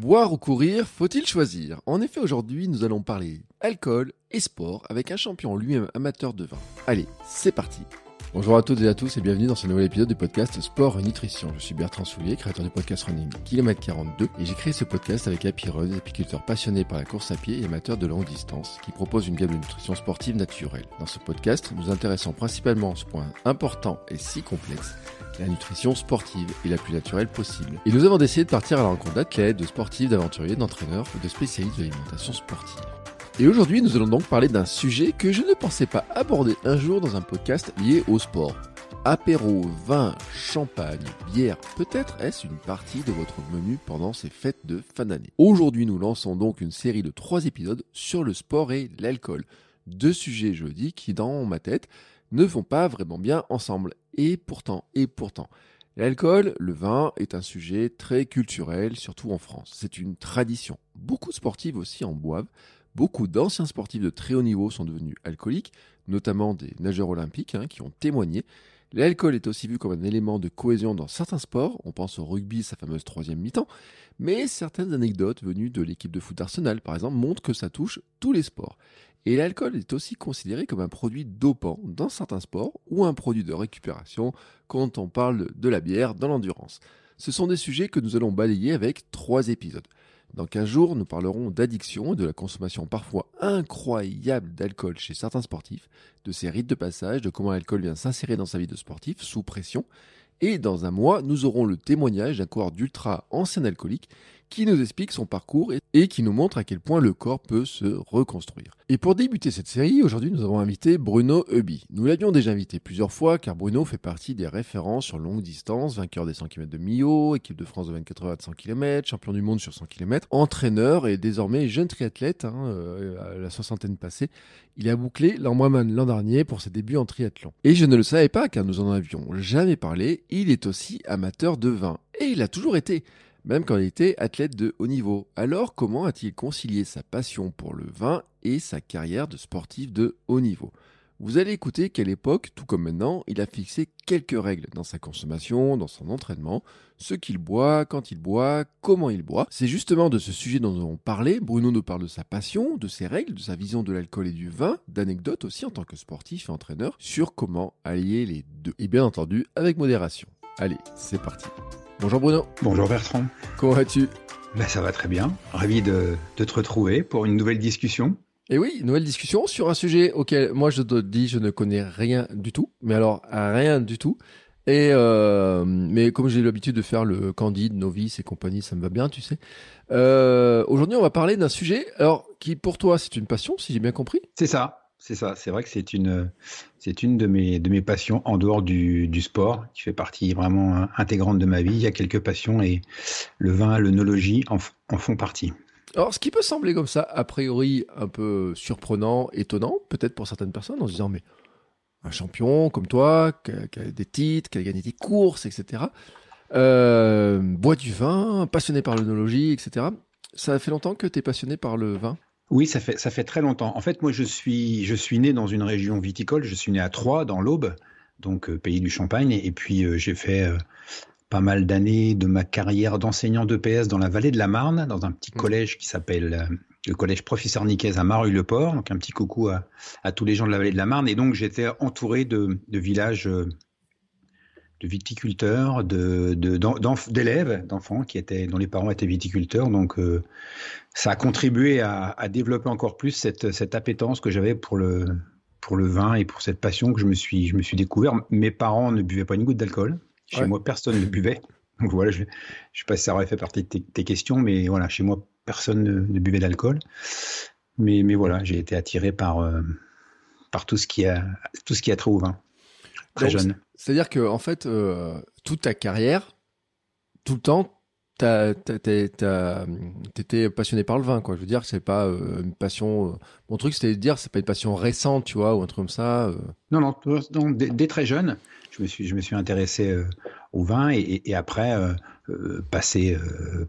Boire ou courir, faut-il choisir? En effet, aujourd'hui, nous allons parler alcool et sport avec un champion lui-même amateur de vin. Allez, c'est parti Bonjour à toutes et à tous et bienvenue dans ce nouvel épisode du podcast Sport et Nutrition. Je suis Bertrand Soulier, créateur du podcast Running Kilomètre 42 et j'ai créé ce podcast avec Happy Run, apiculteur passionné par la course à pied et amateur de longue distance qui propose une gamme de nutrition sportive naturelle. Dans ce podcast, nous intéressons principalement à ce point important et si complexe la nutrition sportive est la plus naturelle possible. Et nous avons décidé de partir à la rencontre d'athlètes, de sportifs, d'aventuriers, d'entraîneurs ou de spécialistes de l'alimentation sportive. Et aujourd'hui, nous allons donc parler d'un sujet que je ne pensais pas aborder un jour dans un podcast lié au sport. Apéro, vin, champagne, bière, peut-être est-ce une partie de votre menu pendant ces fêtes de fin d'année. Aujourd'hui, nous lançons donc une série de trois épisodes sur le sport et l'alcool. Deux sujets, je dis, qui dans ma tête ne vont pas vraiment bien ensemble. Et pourtant, et pourtant, l'alcool, le vin est un sujet très culturel, surtout en France. C'est une tradition. Beaucoup de sportifs aussi en boivent. Beaucoup d'anciens sportifs de très haut niveau sont devenus alcooliques, notamment des nageurs olympiques hein, qui ont témoigné. L'alcool est aussi vu comme un élément de cohésion dans certains sports, on pense au rugby, sa fameuse troisième mi-temps, mais certaines anecdotes venues de l'équipe de foot Arsenal, par exemple, montrent que ça touche tous les sports. Et l'alcool est aussi considéré comme un produit dopant dans certains sports ou un produit de récupération quand on parle de la bière dans l'endurance. Ce sont des sujets que nous allons balayer avec trois épisodes. Dans 15 jours, nous parlerons d'addiction et de la consommation parfois incroyable d'alcool chez certains sportifs, de ses rites de passage, de comment l'alcool vient s'insérer dans sa vie de sportif sous pression. Et dans un mois, nous aurons le témoignage d'un coureur d'ultra ancien alcoolique qui nous explique son parcours et qui nous montre à quel point le corps peut se reconstruire. Et pour débuter cette série, aujourd'hui nous avons invité Bruno Eubi. Nous l'avions déjà invité plusieurs fois car Bruno fait partie des références sur longue distance, vainqueur des 100 km de Millau, équipe de France de 24 heures à 100 km, champion du monde sur 100 km, entraîneur et désormais jeune triathlète, hein, euh, à la soixantaine passée. Il a bouclé l'Ambraman l'an dernier pour ses débuts en triathlon. Et je ne le savais pas car nous en avions jamais parlé, il est aussi amateur de vin. Et il a toujours été même quand il était athlète de haut niveau. Alors comment a-t-il concilié sa passion pour le vin et sa carrière de sportif de haut niveau? Vous allez écouter qu'à l'époque, tout comme maintenant, il a fixé quelques règles dans sa consommation, dans son entraînement, ce qu'il boit, quand il boit, comment il boit. C'est justement de ce sujet dont nous allons parler. Bruno nous parle de sa passion, de ses règles, de sa vision de l'alcool et du vin, d'anecdotes aussi en tant que sportif et entraîneur sur comment allier les deux. Et bien entendu, avec modération. Allez, c'est parti. Bonjour Bruno. Bonjour Bertrand. Comment vas-tu? Ben, Ça va très bien. Ravi de, te retrouver pour une nouvelle discussion. Et oui, nouvelle discussion sur un sujet auquel moi je te dis je ne connais rien du tout. Mais alors, rien du tout. Et euh, mais comme j'ai l'habitude de faire le candide, novice et compagnie, ça me va bien, tu sais. Euh, aujourd'hui, on va parler d'un sujet, alors qui pour toi c'est une passion, si j'ai bien compris. C'est ça. C'est ça, c'est vrai que c'est une, c'est une de mes, de mes passions en dehors du, du, sport, qui fait partie vraiment intégrante de ma vie. Il y a quelques passions et le vin, l'œnologie en, en font partie. Alors, ce qui peut sembler comme ça, a priori un peu surprenant, étonnant, peut-être pour certaines personnes, en se disant, mais un champion comme toi, qui a, des titres, qui a gagné des courses, etc., euh, boit du vin, passionné par l'œnologie, etc. Ça fait longtemps que tu es passionné par le vin? Oui, ça fait, ça fait très longtemps. En fait, moi, je suis, je suis né dans une région viticole. Je suis né à Troyes, dans l'Aube, donc euh, pays du Champagne. Et puis, euh, j'ai fait euh, pas mal d'années de ma carrière d'enseignant d'EPS dans la vallée de la Marne, dans un petit mmh. collège qui s'appelle le collège Professeur Nicaise à Mareuil-le-Port. Donc, un petit coucou à, à, tous les gens de la vallée de la Marne. Et donc, j'étais entouré de, de villages de viticulteurs, de, d'élèves, d'enfants qui étaient, dont les parents étaient viticulteurs. Donc, euh, ça a contribué à, développer encore plus cette, cette appétence que j'avais pour le, pour le vin et pour cette passion que je me suis, je me suis découvert. Mes parents ne buvaient pas une goutte d'alcool. Chez moi, personne ne buvait. Donc voilà, je ne sais pas si ça aurait fait partie de tes, questions, mais voilà, chez moi, personne ne, buvait d'alcool. Mais, mais voilà, j'ai été attiré par, euh, par tout ce qui a tout ce qui a trait au vin. Très jeune. C'est-à-dire que en fait, euh, toute ta carrière, tout le temps, t'étais passionné par le vin, quoi. Je veux dire, c'est pas euh, une passion. Euh, mon truc, c'était de dire, c'est pas une passion récente, tu vois, ou un truc comme ça. Non, non, non dès, très jeune, je me suis, je me suis intéressé au vin et, après, passer,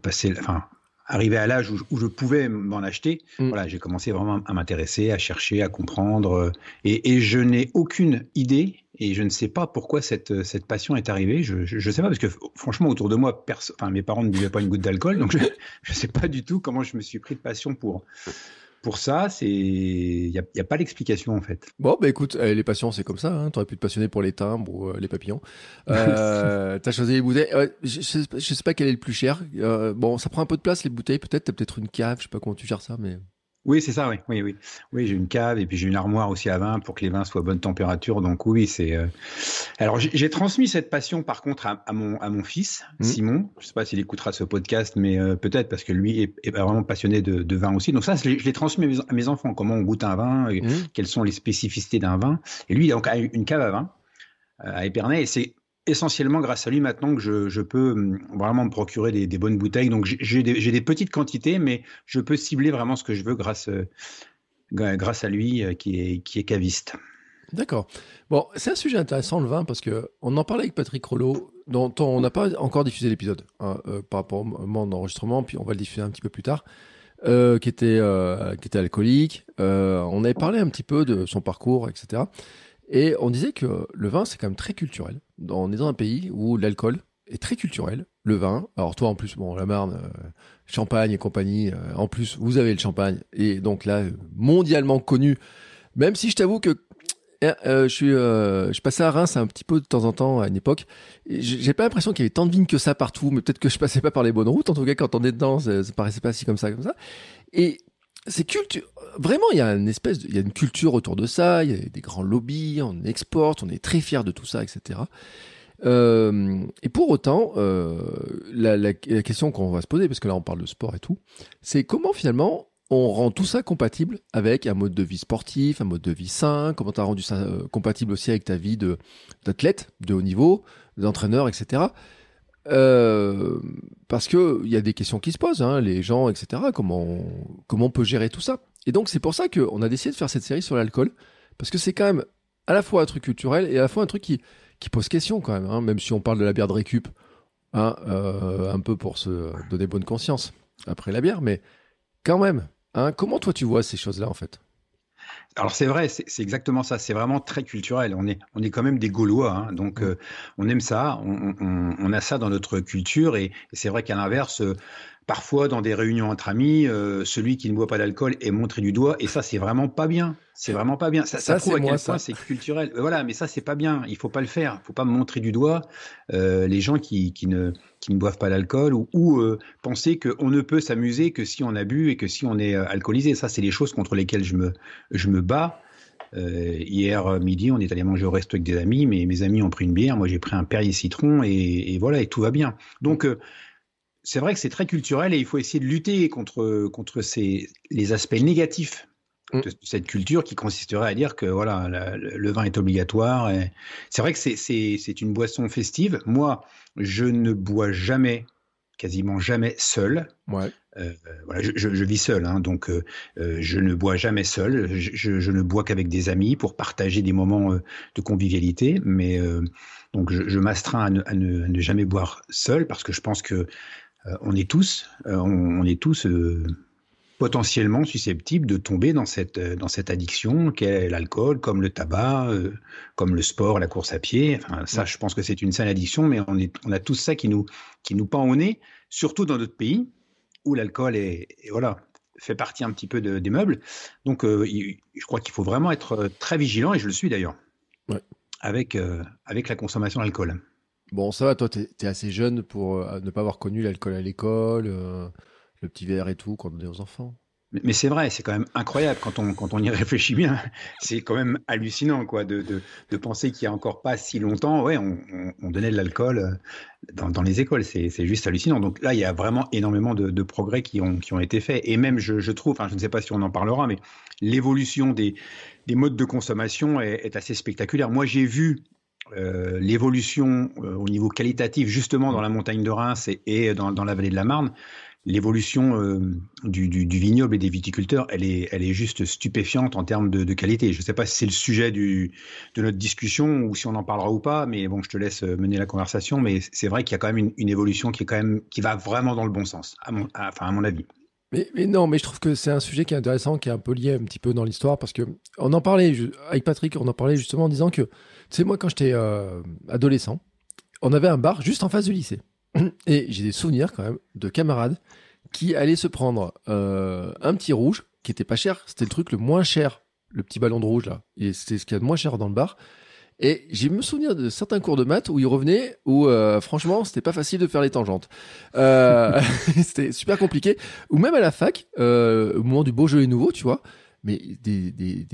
passer, enfin, arrivé à l'âge où, je pouvais m'en acheter, mm. voilà, j'ai commencé vraiment à m'intéresser, à chercher, à comprendre. Et, je n'ai aucune idée et je ne sais pas pourquoi cette, cette passion est arrivée. Je ne sais pas parce que franchement, autour de moi, enfin, mes parents ne buvaient pas une goutte d'alcool, donc je ne sais pas du tout comment je me suis pris de passion pour, pour ça, c'est il n'y a, a, pas d'explication en fait. Bon, bah écoute, euh, les passions, c'est comme ça. Hein. Tu aurais pu te passionner pour les timbres ou euh, les papillons. Euh, tu as choisi les bouteilles. je, je, sais pas quel est le plus cher. bon, ça prend un peu de place les bouteilles. Peut-être, tu as peut-être une cave. Je sais pas comment tu gères ça, mais. Oui, c'est ça, oui. Oui, oui. oui j'ai une cave et puis j'ai une armoire aussi à vin pour que les vins soient à bonne température. Donc oui, c'est. Euh, alors j'ai transmis cette passion par contre à, mon, à mon fils, mmh. Simon. Je ne sais pas s'il écoutera ce podcast, mais euh, peut-être parce que lui est, vraiment passionné de, vin aussi. Donc ça, je l'ai transmis à mes, enfants. Comment on goûte un vin, mmh. quelles sont les spécificités d'un vin. Et lui, il a donc une cave à vin euh, à Épernay et c'est essentiellement grâce à lui maintenant que je, peux hum, vraiment me procurer des, bonnes bouteilles. Donc j'ai des, petites quantités, mais je peux cibler vraiment ce que je veux grâce, euh, grâce à lui euh, qui est, qui est caviste. D'accord. Bon, c'est un sujet intéressant le vin parce que on en parlait avec Patrick Rollo, dont on n'a pas encore diffusé l'épisode hein, euh, par rapport au moment d'enregistrement, puis on va le diffuser un petit peu plus tard. qui était qui était alcoolique. on avait parlé un petit peu de son parcours, etc. Et on disait que le vin, c'est quand même très culturel. On est dans un pays où l'alcool est très culturel. Le vin, alors toi en plus, bon, la Marne, euh, Champagne et compagnie, euh, en plus, vous avez le champagne. Et donc là, mondialement connu. Même si je t'avoue que euh, je suis, je passais à Reims un petit peu de temps en temps à une époque. J'ai pas l'impression qu'il y avait tant de vignes que ça partout, mais peut-être que je passais pas par les bonnes routes. En tout cas, quand on est dedans, ça, ça paraissait pas si comme ça, comme ça. Et c'est culture. Vraiment, il y a une espèce, il y a une culture autour de ça. Il y a des grands lobbies, on exporte, on est très fier de tout ça, etc. Euh, et pour autant, euh, la, question qu'on va se poser, parce que là on parle de sport et tout, c'est comment finalement on rend tout ça compatible avec un mode de vie sportif, un mode de vie sain, comment tu as rendu ça euh, compatible aussi avec ta vie d'athlète de haut niveau, d'entraîneur, etc. Parce que il y a des questions qui se posent, hein, les gens, etc. Comment comment on peut gérer tout ça? Et donc c'est pour ça qu'on a décidé de faire cette série sur l'alcool, parce que c'est quand même à la fois un truc culturel et à la fois un truc qui, qui pose question quand même, hein, même si on parle de la bière de récup, hein, euh, un peu pour se donner bonne conscience après la bière, mais quand même, hein, comment toi tu vois ces choses-là en fait? Alors c'est vrai, c'est exactement ça. C'est vraiment très culturel. On est, on est quand même des Gaulois, hein. donc mmh. euh, on aime ça. On, a ça dans notre culture, et, c'est vrai qu'à l'inverse, euh, parfois dans des réunions entre amis, euh, celui qui ne boit pas d'alcool est montré du doigt, et ça c'est vraiment pas bien. C'est vraiment pas bien. Ça, ça, prouve à quel point c'est culturel. Voilà, mais ça c'est pas bien. Il faut pas le faire. Il faut pas montrer du doigt les gens qui, qui ne qui ne boivent pas d'alcool ou, ou euh, penser qu'on ne peut s'amuser que si on a bu et que si on est euh, alcoolisé. Ça, c'est les choses contre lesquelles je me, je me bats. Euh, hier midi, on est allé manger au resto avec des amis, mais mes amis ont pris une bière, moi j'ai pris un Perrier citron et, voilà, et tout va bien. Donc c'est vrai que c'est très culturel et il faut essayer de lutter contre, contre ces, les aspects négatifs mm. de cette culture qui consisterait à dire que voilà le, vin est obligatoire. C'est vrai que c'est une boisson festive. Moi, je ne bois jamais, quasiment jamais seul. Ouais. Euh, voilà, je, je, vis seul, hein, donc euh, euh, je ne bois jamais seul. Je, je ne bois qu'avec des amis pour partager des moments de convivialité. Mais donc je, m'astreins à, à, ne, jamais boire seul parce que je pense que on est tous, on, on, est tous potentiellement susceptibles de tomber dans cette, euh, dans cette addiction qu'est l'alcool, comme le tabac, euh, comme le sport, la course à pied. Enfin, ça, je pense que c'est une saine addiction, mais on, est, on a tout ça qui nous, qui nous pend au nez, surtout dans d'autres pays où l'alcool est, voilà, fait partie un petit peu de, des meubles. Donc, euh, je crois qu'il faut vraiment être très vigilant, et je le suis d'ailleurs, avec, avec la consommation d'alcool. Bon, ça va, toi, tu es, assez jeune pour ne pas avoir connu l'alcool à l'école le petit verre et tout quand on est aux enfants. Mais, c'est vrai, c'est quand même incroyable quand on, quand on y réfléchit bien. C'est quand même hallucinant quoi, de, de, penser qu'il y a encore pas si longtemps, ouais, on, on, donnait de l'alcool euh, dans, dans, les écoles. C'est juste hallucinant. Donc là, il y a vraiment énormément de, de progrès qui ont, qui ont été faits. Et même, je, trouve, je ne sais pas si on en parlera, mais l'évolution des, des modes de consommation est assez spectaculaire. Moi, j'ai vu euh, l'évolution euh, au niveau qualitatif justement dans la montagne de Reims et, dans, la vallée de la Marne l'évolution euh, du, vignoble et des viticulteurs, elle est, elle est juste stupéfiante en termes de, qualité. Je ne sais pas si c'est le sujet de notre discussion ou si on en parlera ou pas, mais bon, je te laisse mener la conversation. Mais c'est vrai qu'il y a quand même une, évolution qui est quand même qui va vraiment dans le bon sens, enfin à mon avis. Mais, non, mais je trouve que c'est un sujet qui est intéressant, qui est un peu lié un petit peu dans l'histoire, parce que on en parlait avec Patrick, on en parlait justement en disant que, tu sais, moi quand j'étais euh, adolescent, on avait un bar juste en face du lycée. Et j'ai des souvenirs quand même de camarades qui allaient se prendre euh, un petit rouge qui était pas cher. C'était le truc le moins cher, le petit ballon de rouge là. Et c'était ce qu'il y a de moins cher dans le bar. Et j'ai me souvenir de certains cours de maths où ils revenaient, où euh, franchement c'était pas facile de faire les tangentes. Euh, c'était super compliqué. Ou même à la fac, au moment du Beaujolais nouveau, tu vois, mais des, des,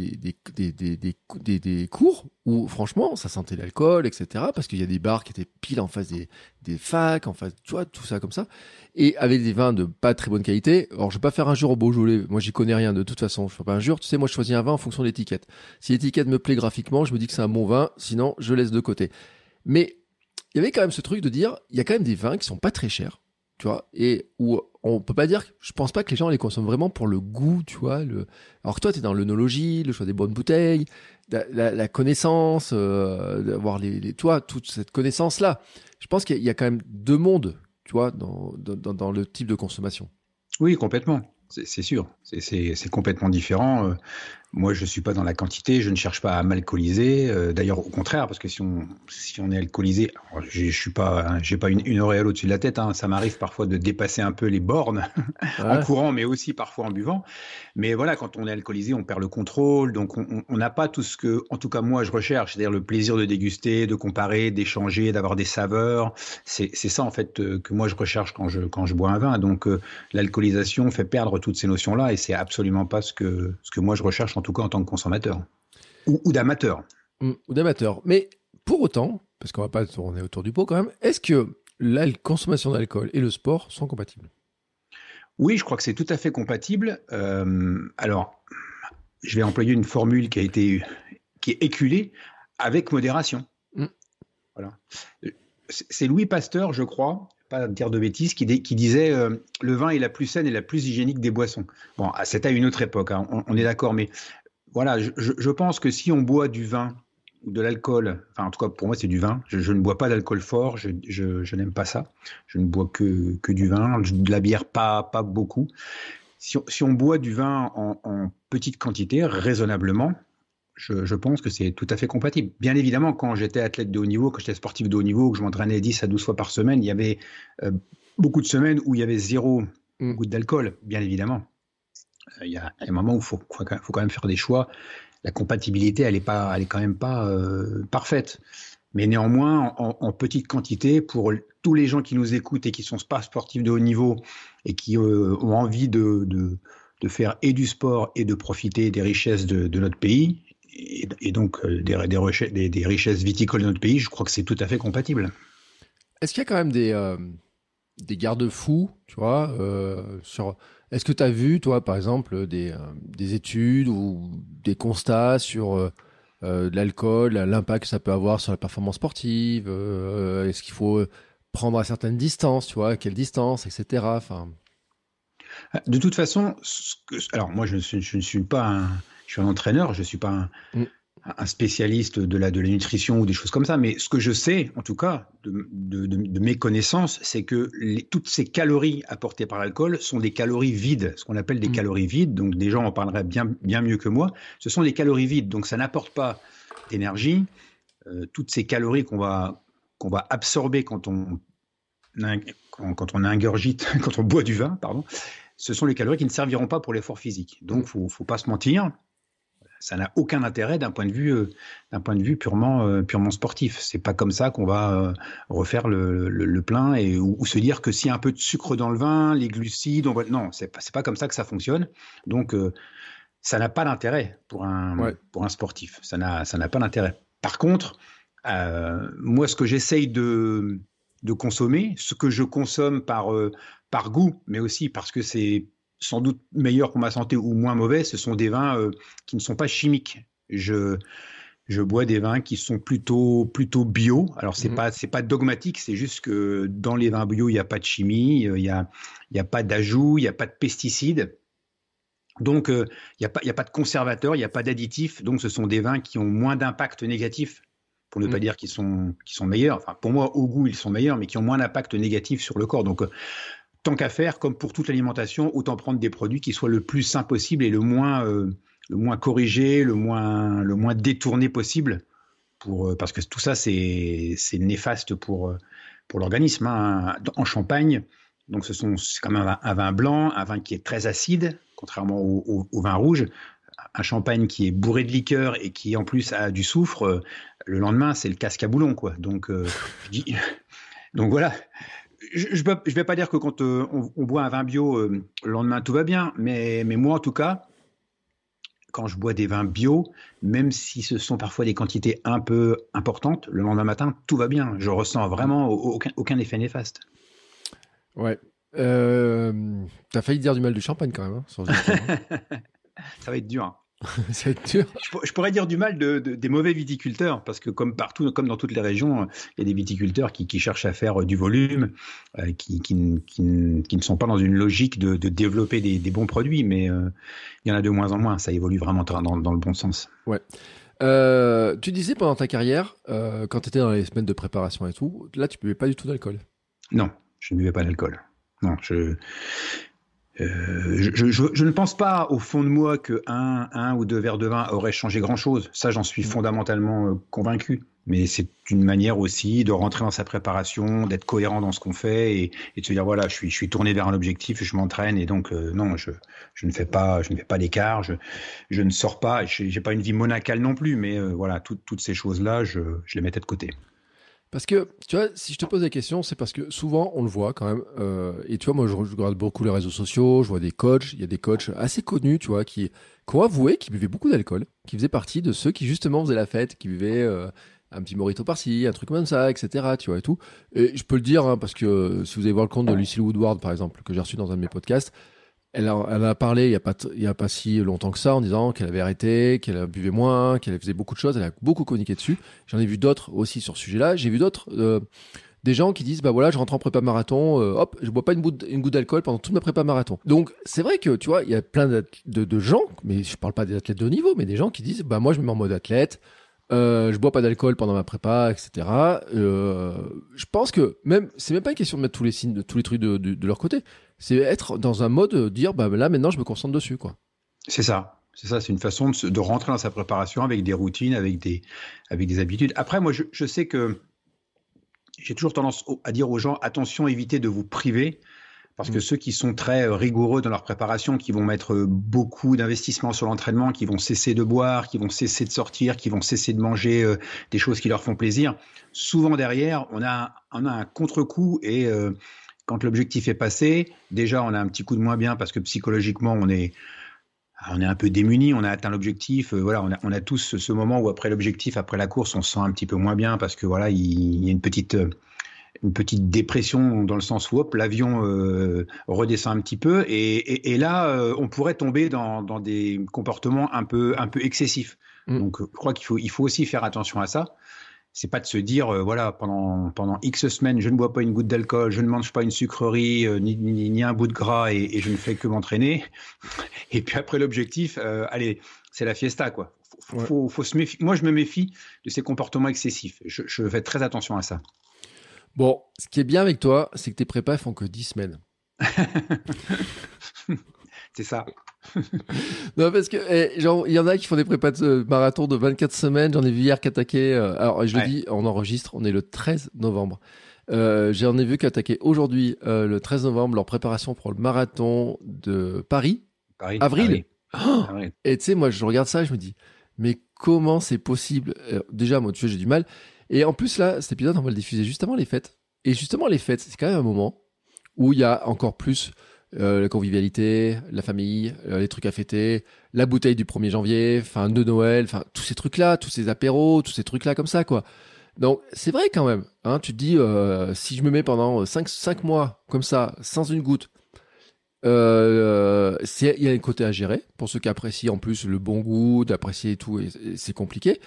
des, cours où, franchement, ça sentait l'alcool, etc. Parce qu'il y a des bars qui étaient pile en face des, des facs, en face, tu vois, tout ça comme ça. Et avec des vins de pas très bonne qualité. Alors, je vais pas faire un jour au Beaujolais. Moi, j'y connais rien de toute façon. Je fais pas un jour. Tu sais, moi, je choisis un vin en fonction de l'étiquette. Si l'étiquette me plaît graphiquement, je me dis que c'est un bon vin. Sinon, je laisse de côté. Mais il y avait quand même ce truc de dire, il y a quand même des vins qui sont pas très chers et où on peut pas dire, je pense pas que les gens les consomment vraiment pour le goût, tu vois, le, alors que toi, tu es dans l'œnologie, le choix des bonnes bouteilles, la, connaissance, euh, d'avoir les, toi, toute cette connaissance-là. Je pense qu'il y, a quand même deux mondes, tu vois, dans, dans, dans le type de consommation. Oui, complètement. C'est sûr, c'est complètement différent. Moi, je ne suis pas dans la quantité, je ne cherche pas à m'alcooliser. Euh, d'ailleurs, au contraire, parce que si on, si on est alcoolisé, je suis pas, j'ai pas une, une auréole au-dessus de la tête. Hein, ça m'arrive parfois de dépasser un peu les bornes en courant, mais aussi parfois en buvant. Mais voilà, quand on est alcoolisé, on perd le contrôle. Donc, on n'a pas tout ce que, en tout cas, moi, je recherche, c'est-à-dire le plaisir de déguster, de comparer, d'échanger, d'avoir des saveurs. C'est ça, en fait, euh, que moi, je recherche quand je, quand je bois un vin. Donc, euh, l'alcoolisation fait perdre toutes ces notions-là et c'est absolument pas ce que, ce que moi, je recherche en tout cas en tant que consommateur ou, d'amateur. Mmh, ou d'amateur. Mais pour autant, parce qu'on va pas tourner autour du pot quand même, est-ce que la consommation d'alcool et le sport sont compatibles? Oui, je crois que c'est tout à fait compatible. Euh, alors, je vais employer une formule qui a été qui est éculée avec modération. Mmh. Voilà. C'est Louis Pasteur, je crois, pas dire de bêtises, qui, disait euh, le vin est la plus saine et la plus hygiénique des boissons. Bon, ah, c'était à une autre époque, hein, on, est d'accord, mais voilà, je, pense que si on boit du vin de l'alcool, enfin en tout cas pour moi c'est du vin, je, ne bois pas d'alcool fort, je, n'aime pas ça, je ne bois que, que du vin, de la bière pas, pas beaucoup. Si on, si on boit du vin en, en petite quantité, raisonnablement, je, pense que c'est tout à fait compatible. Bien évidemment, quand j'étais athlète de haut niveau, quand j'étais sportif de haut niveau, que je m'entraînais 10 à 12 fois par semaine, il y avait euh, beaucoup de semaines où il y avait zéro mmh. goutte d'alcool, bien évidemment. Euh, il y, a, un moment où il faut, faut, quand même faire des choix. La compatibilité, elle n'est pas, elle est quand même pas euh, parfaite. Mais néanmoins, en, petite quantité, pour tous les gens qui nous écoutent et qui sont pas sportifs de haut niveau et qui ont envie de, de, de, faire et du sport et de profiter des richesses de, de notre pays, et, donc euh, des, des, richesses viticoles de notre pays, je crois que c'est tout à fait compatible. Est-ce qu'il y a quand même des, euh, des garde-fous, tu vois, euh, sur... Est-ce que tu as vu, toi, par exemple, des, des études ou des constats sur l'alcool, l'impact que ça peut avoir sur la performance sportive Est-ce qu'il faut prendre à certaines distances, tu vois, à quelle distance, etc. Enfin... De toute façon, alors moi, je, je ne suis pas un suis un entraîneur, je ne suis pas mm. un, spécialiste de la, de la nutrition ou des choses comme ça, mais ce que je sais, en tout cas, de, de, mes connaissances, c'est que les, toutes ces calories apportées par l'alcool sont des calories vides, ce qu'on appelle des mm. calories vides, donc des gens en parleraient bien, bien mieux que moi, ce sont des calories vides, donc ça n'apporte pas d'énergie, euh, toutes ces calories qu'on va, qu'on va absorber quand on, quand, quand on ingurgite, quand on boit du vin, pardon, ce sont les calories qui ne serviront pas pour l'effort physique. Donc, il ne faut, pas se mentir, ça n'a aucun intérêt d'un point de vue euh, d'un point de vue purement euh, purement sportif. C'est pas comme ça qu'on va euh, refaire le, plein et ou, se dire que s'il y a un peu de sucre dans le vin, les glucides, on va non, c'est pas pas comme ça que ça fonctionne. Donc ça n'a pas d'intérêt pour un pour un sportif. Ça n'a ça n'a pas d'intérêt. Par contre, moi ce que j'essaye de de consommer, ce que je consomme par par goût, mais aussi parce que c'est sans doute meilleur pour ma santé ou moins mauvais, ce sont des vins euh, qui ne sont pas chimiques. Je, je bois des vins qui sont plutôt plutôt bio. Alors c'est Mhm. pas c'est pas dogmatique, c'est juste que dans les vins bio il n'y a pas de chimie, euh, il y a y a pas d'ajout, il n'y a pas de pesticides. Donc euh, il n'y a pas il y a pas de conservateur, il n'y a pas d'additifs. Donc ce sont des vins qui ont moins d'impact négatif, pour ne pas Mhm. dire qu'ils sont qui sont meilleurs. Enfin pour moi au goût ils sont meilleurs, mais qui ont moins d'impact négatif sur le corps. Donc euh, tant qu'à faire, comme pour toute l'alimentation, autant prendre des produits qui soient le plus sain possible et le moins, euh, le moins corrigé, le moins, le moins détourné possible, pour, euh, parce que tout ça, c'est néfaste pour, euh, pour l'organisme. hein. En Champagne, donc ce c'est quand même un, un vin blanc, un vin qui est très acide, contrairement au, au- au vin rouge. Un champagne qui est bourré de liqueur et qui en plus a du soufre, euh, le lendemain c'est le casque à boulon quoi. Donc euh, donc voilà, je ne vais, pas dire que quand euh, on, on boit un vin bio, euh, le lendemain tout va bien, mais, mais moi en tout cas, quand je bois des vins bio, même si ce sont parfois des quantités un peu importantes, le lendemain matin tout va bien. Je ressens vraiment au- aucun, aucun effet néfaste. Ouais. Euh, T'as failli dire du mal du champagne quand même. hein, hein. Ça va être dur. hein. Ça va être dur. Je, pour- je pourrais dire du mal de, de- des mauvais viticulteurs, parce que comme partout, comme dans toutes les régions, il y a des viticulteurs qui, qui cherchent à faire euh, du volume, euh, qui, ne sont pas dans une logique de, de développer des, des bons produits, mais euh, il y en a de moins en moins. Ça évolue vraiment dans, dans le bon sens. Euh, tu disais pendant ta carrière, quand tu étais dans les semaines de préparation et tout, là tu buvais pas du tout d'alcool. Non, je ne buvais pas d'alcool. Non, je, je, je- ne pense pas au fond de moi que un, un ou deux verres de vin auraient changé grand-chose. Ça, j'en suis fondamentalement euh, convaincu. Mais c'est une manière aussi de rentrer dans sa préparation, d'être cohérent dans ce qu'on fait et, et de se dire voilà, je suis, je suis tourné vers un objectif, je m'entraîne et donc euh, non, je, je ne fais pas, je ne fais pas d'écart, je, je ne sors pas, je j'ai pas une vie monacale non plus, mais euh, voilà, tout- toutes ces choses-là, je, je les mettais de côté. Parce que, tu vois, si je te pose la question, c'est parce que souvent, on le voit quand même. euh, et tu vois, moi, je, regarde beaucoup les réseaux sociaux, je vois des coachs, il y a des coachs assez connus, tu vois, qui, qui ont avoué qu'ils buvaient beaucoup d'alcool, qui faisaient partie de ceux qui, justement, faisaient la fête, qui buvaient euh, un petit morito par-ci, un truc comme ça, etc., tu vois, et tout. Et je peux le dire, hein, parce que euh, si vous allez voir le compte de Lucille Woodward, par exemple, que j'ai reçu dans un de mes podcasts, elle a, parlé il n'y a, pas y a pas si longtemps que ça en disant qu'elle avait arrêté, qu'elle buvait moins, qu'elle faisait beaucoup de choses. Elle a beaucoup communiqué dessus. J'en ai vu d'autres aussi sur ce sujet-là. J'ai vu d'autres, euh, des gens qui disent bah voilà, je rentre en prépa marathon, euh, hop, je bois pas une, goutte- d'alcool pendant toute ma prépa marathon. Donc c'est vrai que tu vois, il y a plein de, gens, mais je parle pas des athlètes de haut niveau, mais des gens qui disent bah moi je me mets en mode athlète. Euh, je bois pas d'alcool pendant ma prépa, etc. Euh, je pense que même c'est même pas une question de mettre tous les signes, tous les trucs de leur côté. C'est être dans un mode euh, dire bah là maintenant je me concentre dessus quoi. C'est ça. C'est ça, c'est une façon de, de rentrer dans sa préparation avec des routines, avec des, avec des habitudes. Après, moi, je, je sais que j'ai toujours tendance à dire aux gens, attention, évitez de vous priver, parce que Mm. ceux qui sont très euh, rigoureux dans leur préparation, qui vont mettre euh, beaucoup d'investissement sur l'entraînement, qui vont cesser de boire, qui vont cesser de sortir, qui vont cesser de manger euh, des choses qui leur font plaisir, souvent derrière, on a, on a un contre-coup et euh, quand l'objectif est passé, déjà, on a un petit coup de moins bien parce que psychologiquement, on est on est un peu démuni, on a atteint l'objectif. euh, voilà, on a, on a tous ce, ce moment où après l'objectif, après la course, on se sent un petit peu moins bien parce que voilà, il, y a une petite, une petite dépression dans le sens où hop, l'avion euh, redescend un petit peu et, et, et là, euh, on pourrait tomber dans, dans des comportements un peu, un peu excessifs. Mm. Donc, je crois qu'il faut, il faut aussi faire attention à ça. C'est pas de se dire, euh, voilà, pendant, pendant X semaines, je ne bois pas une goutte d'alcool, je ne mange pas une sucrerie, euh, ni, ni, ni un bout de gras et, et je ne fais que m'entraîner. Et puis après l'objectif, euh, allez, c'est la fiesta, quoi. Faut, Ouais. faut, faut se méfier. Moi, je me méfie de ces comportements excessifs. Je, je fais très attention à ça. Bon, ce qui est bien avec toi, c'est que tes prépas font que 10 semaines. C'est ça. Non, parce que, eh, genre, il y en a qui font des prépas de euh, marathon de 24 semaines. J'en ai vu hier qui attaquaient. euh, alors, je Ouais. le dis, on enregistre, on est le 13 novembre. Euh, J'en ai vu qui attaquaient aujourd'hui, euh, le 13 novembre, leur préparation pour le marathon de Paris. Paris. Avril. Paris. Oh. Et tu sais, moi, je regarde ça et je me dis, mais comment c'est possible? Déjà, moi, tu sais, j'ai du mal. Et en plus, là, cet épisode, on va le diffuser juste avant les fêtes. Et justement, les fêtes, c'est quand même un moment où il y a encore plus euh, la convivialité, la famille, euh, les trucs à fêter, la bouteille du 1er janvier, fin de Noël, enfin, tous ces trucs-là, tous ces apéros, tous ces trucs-là comme ça, quoi. Donc, c'est vrai quand même. Hein, tu te dis, euh, si je me mets pendant 5, cinq mois comme ça, sans une goutte, il y a un côté à gérer pour ceux qui apprécient en plus le bon goût, d'apprécier tout, et, et c'est compliqué.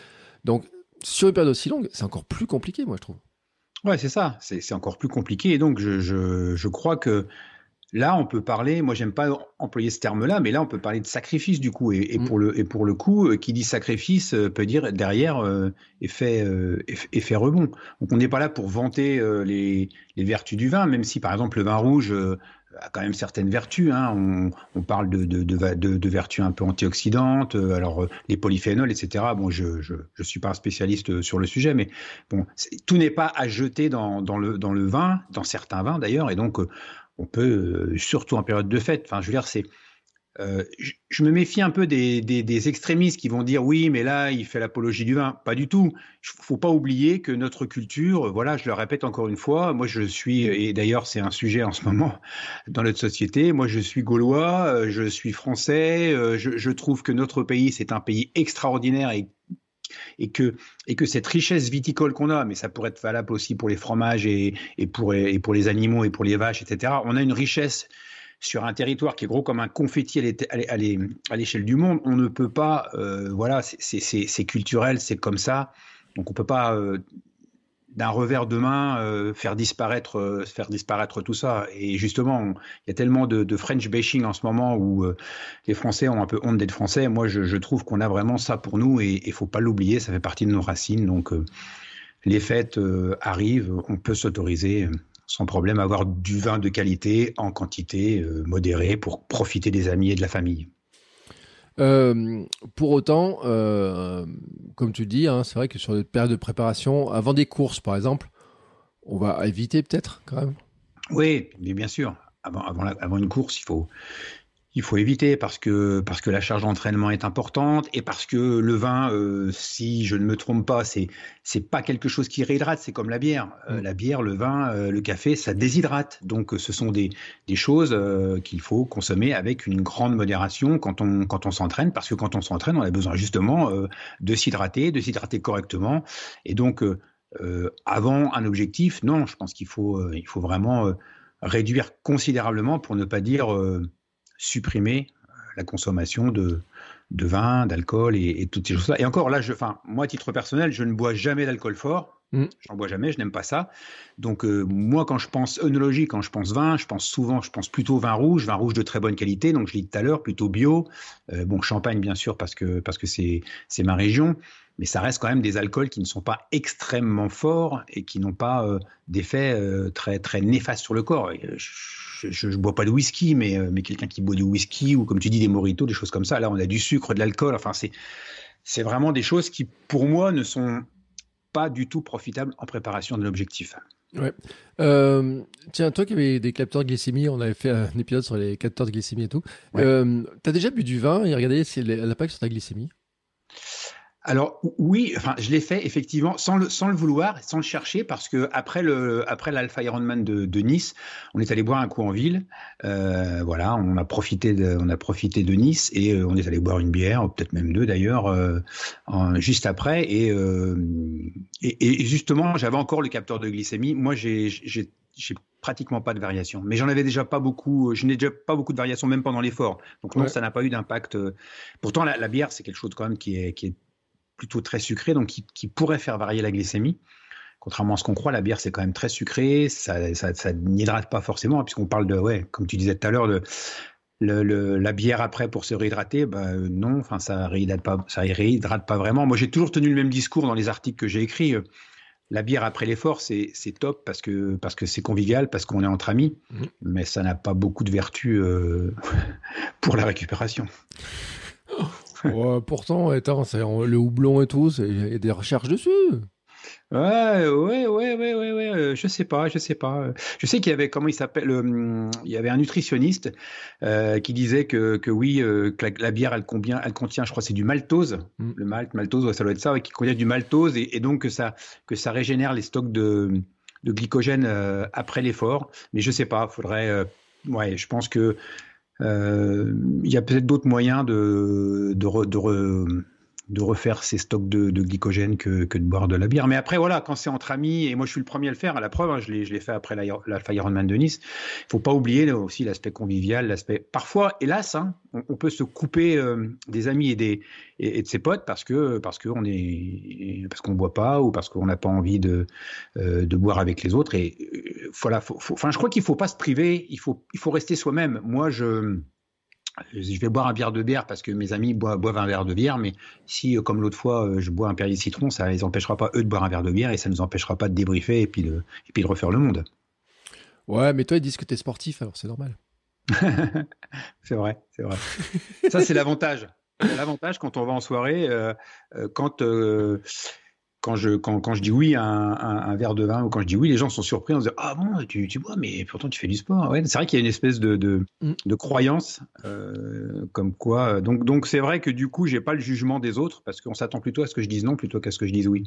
Donc, sur une période aussi longue, c'est encore plus compliqué, moi, je trouve. Ouais, c'est ça. C'est encore plus compliqué. Et donc, je, je crois que Là, on peut parler, moi j'aime pas employer ce terme-là, mais là on peut parler de sacrifice du coup. Et, mm. pour, le, et pour le coup, euh, qui dit sacrifice euh, peut dire derrière euh, effet, effet, rebond. Donc on n'est pas là pour vanter les, les, vertus du vin, même si par exemple le vin rouge a quand même certaines vertus. Hein. On, on, parle de, de, de, de, vertus un peu antioxydantes, alors les polyphénols, etc. Bon, je ne je, je suis pas un spécialiste sur le sujet, mais bon, tout n'est pas à jeter dans, dans, le, dans le vin, dans certains vins d'ailleurs, et donc on peut, euh, surtout en période de fête, enfin, je veux dire, c'est. Euh, je, me méfie un peu des, des, extrémistes qui vont dire oui, mais là, il fait l'apologie du vin. Pas du tout. Il faut pas oublier que notre culture, voilà, je le répète encore une fois, moi je suis, et d'ailleurs c'est un sujet en ce moment dans notre société, moi je suis gaulois, euh, je suis français, je, je trouve que notre pays, c'est un pays extraordinaire et et que, et que cette richesse viticole qu'on a, mais ça pourrait être valable aussi pour les fromages et, et, pour, et pour les animaux et pour les vaches, etc. On a une richesse sur un territoire qui est gros comme un confetti à l'échelle du monde. On ne peut pas, euh, voilà, c'est culturel, c'est comme ça. Donc on peut pas euh, d'un revers de main euh, faire disparaître euh, faire disparaître tout ça. Et justement il y a tellement de, French bashing en ce moment où euh, les Français ont un peu honte d'être Français. Moi je, trouve qu'on a vraiment ça pour nous et il faut pas l'oublier ça fait partie de nos racines. Donc les fêtes arrivent on peut s'autoriser sans problème à avoir du vin de qualité en quantité modérée pour profiter des amis et de la famille euh, pour autant, euh, comme tu dis, hein, c'est vrai que sur des périodes de préparation, avant des courses par exemple, on va éviter peut-être quand même. Oui, mais bien sûr. Avant, avant, avant une course, il faut, il faut éviter parce que parce que la charge d'entraînement est importante et parce que le vin, euh, si je ne me trompe pas, c'est c'est pas quelque chose qui réhydrate, c'est comme la bière. Euh, mm. la bière, le vin, euh, le café, ça déshydrate. Donc ce sont des des choses qu'il faut consommer avec une grande modération quand on quand on s'entraîne parce que quand on s'entraîne, on a besoin justement de s'hydrater, de s'hydrater correctement et donc avant un objectif, non, je pense qu'il faut il faut vraiment réduire considérablement pour ne pas dire supprimer euh, la consommation de, de vin, d'alcool et, toutes ces choses-là. Et encore là, je, enfin, moi, à titre personnel, je ne bois jamais d'alcool fort. Je mm. J'en bois jamais, je n'aime pas ça. Donc euh, moi, quand je pense œnologie, quand je pense vin, je pense souvent, je pense plutôt vin rouge, vin rouge de très bonne qualité. Donc je l'ai dit tout à l'heure, plutôt bio. Euh, bon, champagne bien sûr parce que parce que c'est ma région mais ça reste quand même des alcools qui ne sont pas extrêmement forts et qui n'ont pas euh, d'effet euh, très très néfaste sur le corps. Je, ne bois pas de whisky, mais euh, mais quelqu'un qui boit du whisky ou comme tu dis des moritos, des choses comme ça. Là, on a du sucre, de l'alcool. Enfin, c'est vraiment des choses qui, pour moi, ne sont pas du tout profitables en préparation de l'objectif. Ouais. tiens, toi qui avais des capteurs de glycémie, on avait fait un épisode sur les capteurs de glycémie et tout. tu as déjà bu du vin et regardé si l'impact sur ta glycémie? Alors oui, enfin je l'ai fait effectivement sans le sans le vouloir, sans le chercher parce que après le après l'Alpha Ironman de, de, Nice, on est allé boire un coup en ville. Euh, voilà, on a profité de on a profité de Nice et euh, on est allé boire une bière, peut-être même deux d'ailleurs, euh, juste après et, et, et justement j'avais encore le capteur de glycémie. Moi j'ai j'ai pratiquement pas de variation. Mais j'en avais déjà pas beaucoup, je n'ai déjà pas beaucoup de variation même pendant l'effort. Donc non, ça n'a pas eu d'impact. Pourtant, la, la bière, c'est quelque chose quand même qui est, qui est plutôt très sucré, donc qui, pourrait faire varier la glycémie. Contrairement à ce qu'on croit, la bière c'est quand même très sucré, ça, ça, n'hydrate pas forcément, puisqu'on parle de, ouais, comme tu disais tout à l'heure, de le, la bière après pour se réhydrater, bah, non, enfin ça réhydrate pas, ça réhydrate pas vraiment. Moi j'ai toujours tenu le même discours dans les articles que j'ai écrits. La bière après l'effort, c'est top parce que parce que c'est convivial, parce qu'on est entre amis, mmh. mais ça n'a pas beaucoup de vertus euh, pour la récupération. Pourtant, le houblon et tout, il y a des recherches dessus. Ouais, ouais, ouais, ouais, ouais, ouais, euh, je sais pas, je sais pas. Je sais qu'il y avait, comment il s'appelle, euh, il y avait un nutritionniste euh, qui disait que, que oui, que la, bière, elle contient, elle contient, je crois, c'est du maltose, mm. le malt, maltose, ça doit être ça, qui contient du maltose et, donc que ça, que ça régénère les stocks de, de glycogène après l'effort. Mais je sais pas, faudrait, ouais, je pense que il y a peut-être d'autres moyens de, de, de refaire ses stocks de, glycogène que, que, de boire de la bière. Mais après, voilà, quand c'est entre amis, et moi je suis le premier à le faire, à la preuve, hein, je l'ai fait après l'Alpha Ironman de Nice, il faut pas oublier aussi l'aspect convivial, l'aspect... Parfois, hélas, hein, on, peut se couper euh, des amis et, des, et, de ses potes parce que parce qu'on est parce qu'on boit pas ou parce qu'on n'a pas envie de, euh, de boire avec les autres. Et euh, voilà, enfin, je crois qu'il faut pas se priver, il faut, il faut rester soi-même. Moi, je je vais boire un verre de bière parce que mes amis boivent, un verre de bière, mais si, euh, comme l'autre fois, euh, je bois un Perrier citron, ça les empêchera pas eux de boire un verre de bière et ça ne nous empêchera pas de débriefer et puis de, et puis de refaire le monde. Ouais, mais toi, ils disent que tu es sportif, alors c'est normal. c'est vrai, c'est vrai. ça, c'est l'avantage. L'avantage quand on va en soirée, euh, quand quand je, quand, quand je dis oui à un, verre de vin ou quand je dis oui, les gens sont surpris en se disant Ah bon, tu, tu bois, mais pourtant tu fais du sport. Ouais, c'est vrai qu'il y a une espèce de, de, mm. de croyance euh, comme quoi. Donc, donc c'est vrai que du coup, j'ai pas le jugement des autres parce qu'on s'attend plutôt à ce que je dise non plutôt qu'à ce que je dise oui.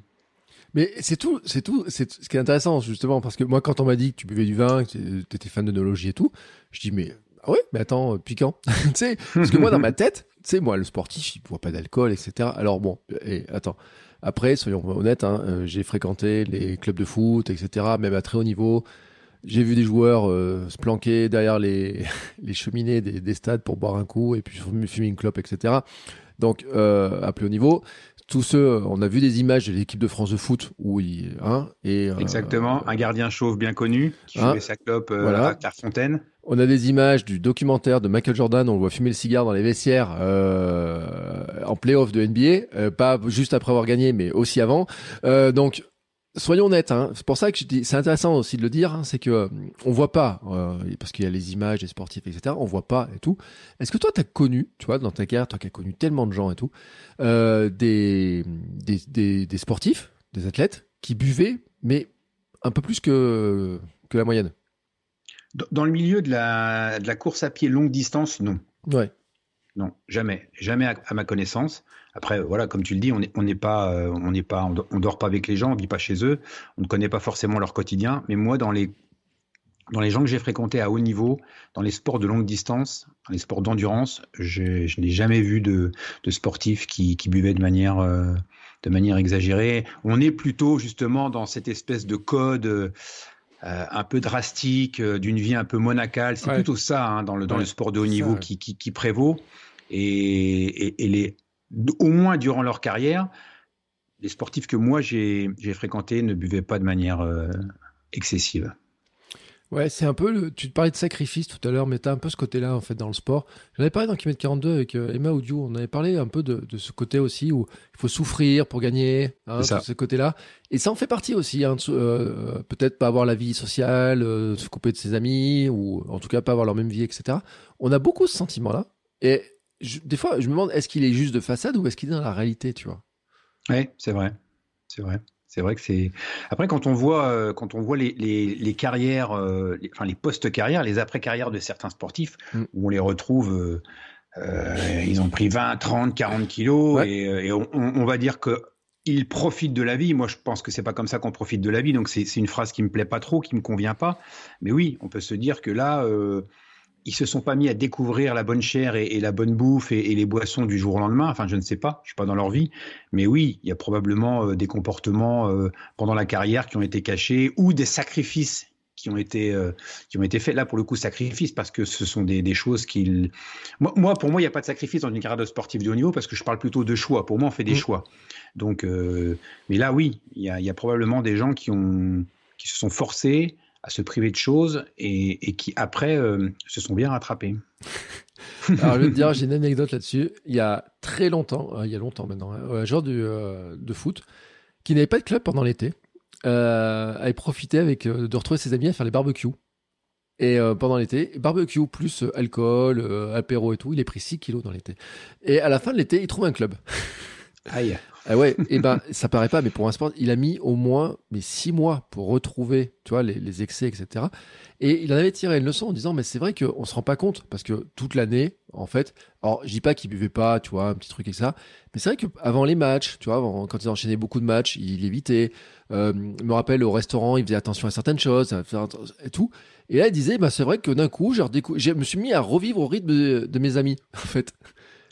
Mais c'est tout, c'est tout, c'est ce qui est intéressant justement parce que moi, quand on m'a dit que tu buvais du vin, que tu étais fan d'œnologie et tout, je dis mais ah ouais, mais attends, piquant. tu sais, parce que moi dans ma tête, tu sais, moi le sportif, il boit pas d'alcool, etc. Alors bon, et attends. Après, soyons honnêtes, hein, euh, j'ai fréquenté les clubs de foot, etc., même à très haut niveau. J'ai vu des joueurs euh, se planquer derrière les, cheminées des, des, stades pour boire un coup et puis fumer une clope, etc. Donc, euh, à plus haut niveau tous ceux, on a vu des images de l'équipe de France de foot où il, hein, et euh, exactement, un gardien chauve bien connu qui hein, sa clope euh, à Clairefontaine. On a des images du documentaire de Michael Jordan, on le voit fumer le cigare dans les vestiaires euh, en playoff de NBA, euh, pas juste après avoir gagné, mais aussi avant. Euh, donc soyons honnêtes, hein, c'est pour ça que je dis, c'est intéressant aussi de le dire, hein, c'est que euh, on voit pas, euh, parce qu'il y a les images des sportifs, etc. On voit pas et tout. Est-ce que toi, tu as connu, tu vois, dans ta carrière, toi qui as connu tellement de gens et tout, euh, des, des, des, des, sportifs, des athlètes qui buvaient, mais un peu plus que, que la moyenne? Dans le milieu de la, de la course à pied longue distance, non. Ouais. Non, jamais, jamais à, ma connaissance. Après, voilà, comme tu le dis, on n'est on n'est pas, euh, on n'est pas, on, dort pas avec les gens, on vit pas chez eux, on ne connaît pas forcément leur quotidien. Mais moi, dans les dans les gens que j'ai fréquentés à haut niveau, dans les sports de longue distance, dans les sports d'endurance, je, je n'ai jamais vu de, de sportifs qui, qui buvaient de manière, euh, de manière exagérée. On est plutôt justement dans cette espèce de code euh, un peu drastique, d'une vie un peu monacale. C'est plutôt ça hein, dans, le, dans le sport de haut niveau qui, qui, qui, prévaut. Et, et, et les, au moins durant leur carrière, les sportifs que moi j'ai fréquentés ne buvaient pas de manière euh, excessive. Ouais, c'est un peu. Le... Tu te parlais de sacrifice tout à l'heure, mais tu as un peu ce côté-là en fait dans le sport. J'en avais parlé dans Kilomètre 42 avec euh, Emma Audio. On avait parlé un peu de, de, ce côté aussi où il faut souffrir pour gagner, hein, ce côté-là. Et ça en fait partie aussi. Hein, euh, Peut-être pas avoir la vie sociale, se couper de ses amis, ou en tout cas pas avoir leur même vie, etc. On a beaucoup ce sentiment-là. Et des fois, je me demande, est-ce qu'il est juste de façade ou est-ce qu'il est dans la réalité, tu vois? Oui, c'est vrai. C'est vrai. C'est vrai que c'est. Après, quand on voit, euh, quand on voit les, les, carrières, euh, les, enfin les postes-carrières, les après-carrières de certains sportifs, mm. où on les retrouve, euh, ils ont pris 20, 30, 40 kilos, et, on, va dire que ils profitent de la vie. Moi, je pense que c'est pas comme ça qu'on profite de la vie. Donc, c'est une phrase qui me plaît pas trop, qui me convient pas. Mais oui, on peut se dire que là ils se sont pas mis à découvrir la bonne chair et, la bonne bouffe et, les boissons du jour au lendemain. Enfin, je ne sais pas, je suis pas dans leur vie, mais oui, il y a probablement euh, des comportements euh, pendant la carrière qui ont été cachés ou des sacrifices qui ont été euh, qui ont été faits. Là, pour le coup, sacrifices parce que ce sont des, choses qu'ils. Moi, pour moi, il n'y a pas de sacrifice dans une carrière de sportif de haut niveau parce que je parle plutôt de choix. Pour moi, on fait des mmh. choix. Donc, mais là, oui, il y a, y a probablement des gens qui ont qui se sont forcés à se priver de choses et, qui après euh, se sont bien rattrapés. Alors je vais te dire, j'ai une anecdote là-dessus. Il y a très longtemps, euh, il y a longtemps maintenant, hein, un joueur de, de foot qui n'avait pas de club pendant l'été euh, avait profité avec, de retrouver ses amis à faire les barbecues. Et pendant l'été, barbecue plus alcool, apéro et tout, il est pris 6 kilos dans l'été. Et à la fin de l'été, il trouve un club. Aïe. Ah ouais, et ben ça paraît pas, mais pour un sport, il a mis au moins mais six mois pour retrouver, tu vois, les, excès, etc. Et il en avait tiré une leçon en disant, mais c'est vrai qu'on se rend pas compte parce que toute l'année, en fait, alors je dis pas qu'il buvait pas, tu vois, un petit truc et ça, mais c'est vrai qu'avant les matchs, tu vois, quand il enchaînait beaucoup de matchs, il évitait. Euh, me rappelle au restaurant, il faisait attention à certaines choses, et tout. Et là, il disait, bah c'est vrai que d'un coup, je me suis mis à revivre au rythme de, de mes amis, en fait.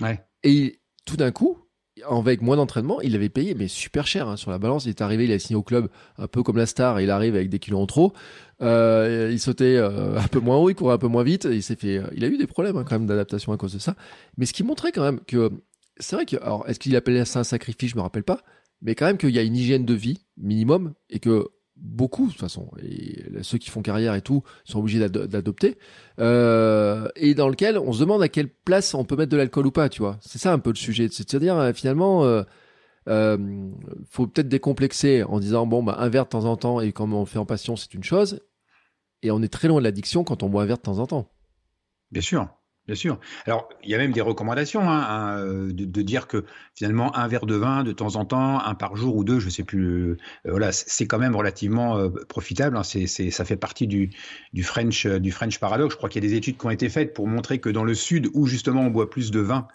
Ouais. Et tout d'un coup, avec moins d'entraînement, il avait payé, mais super cher hein, sur la balance. Il est arrivé, il a signé au club un peu comme la star, il arrive avec des kilos en trop. Euh, il sautait euh, un peu moins haut, il courait un peu moins vite. Il s'est fait, il a eu des problèmes hein, quand même d'adaptation à cause de ça. Mais ce qui montrait quand même que c'est vrai que, alors, est-ce qu'il appelait ça un sacrifice? Je me rappelle pas. Mais quand même qu'il y a une hygiène de vie minimum et que beaucoup, de toute façon, et ceux qui font carrière et tout, sont obligés d'adopter, euh, et dans lequel on se demande à quelle place on peut mettre de l'alcool ou pas, tu vois. C'est ça un peu le sujet. C'est-à-dire, euh, finalement, euh, euh, faut peut-être décomplexer en disant, bon, bah, un verre de temps en temps, et quand on fait en passion, c'est une chose, et on est très loin de l'addiction quand on boit un verre de temps en temps. Bien sûr. Bien sûr. Alors, il y a même des recommandations hein, hein euh, de, dire que finalement un verre de vin de temps en temps, un par jour ou deux, je sais plus. Euh, voilà, c'est quand même relativement euh, profitable. Hein, c'est, ça fait partie du, du French du French paradoxe. Je crois qu'il y a des études qui ont été faites pour montrer que dans le sud, où justement on boit plus de vin,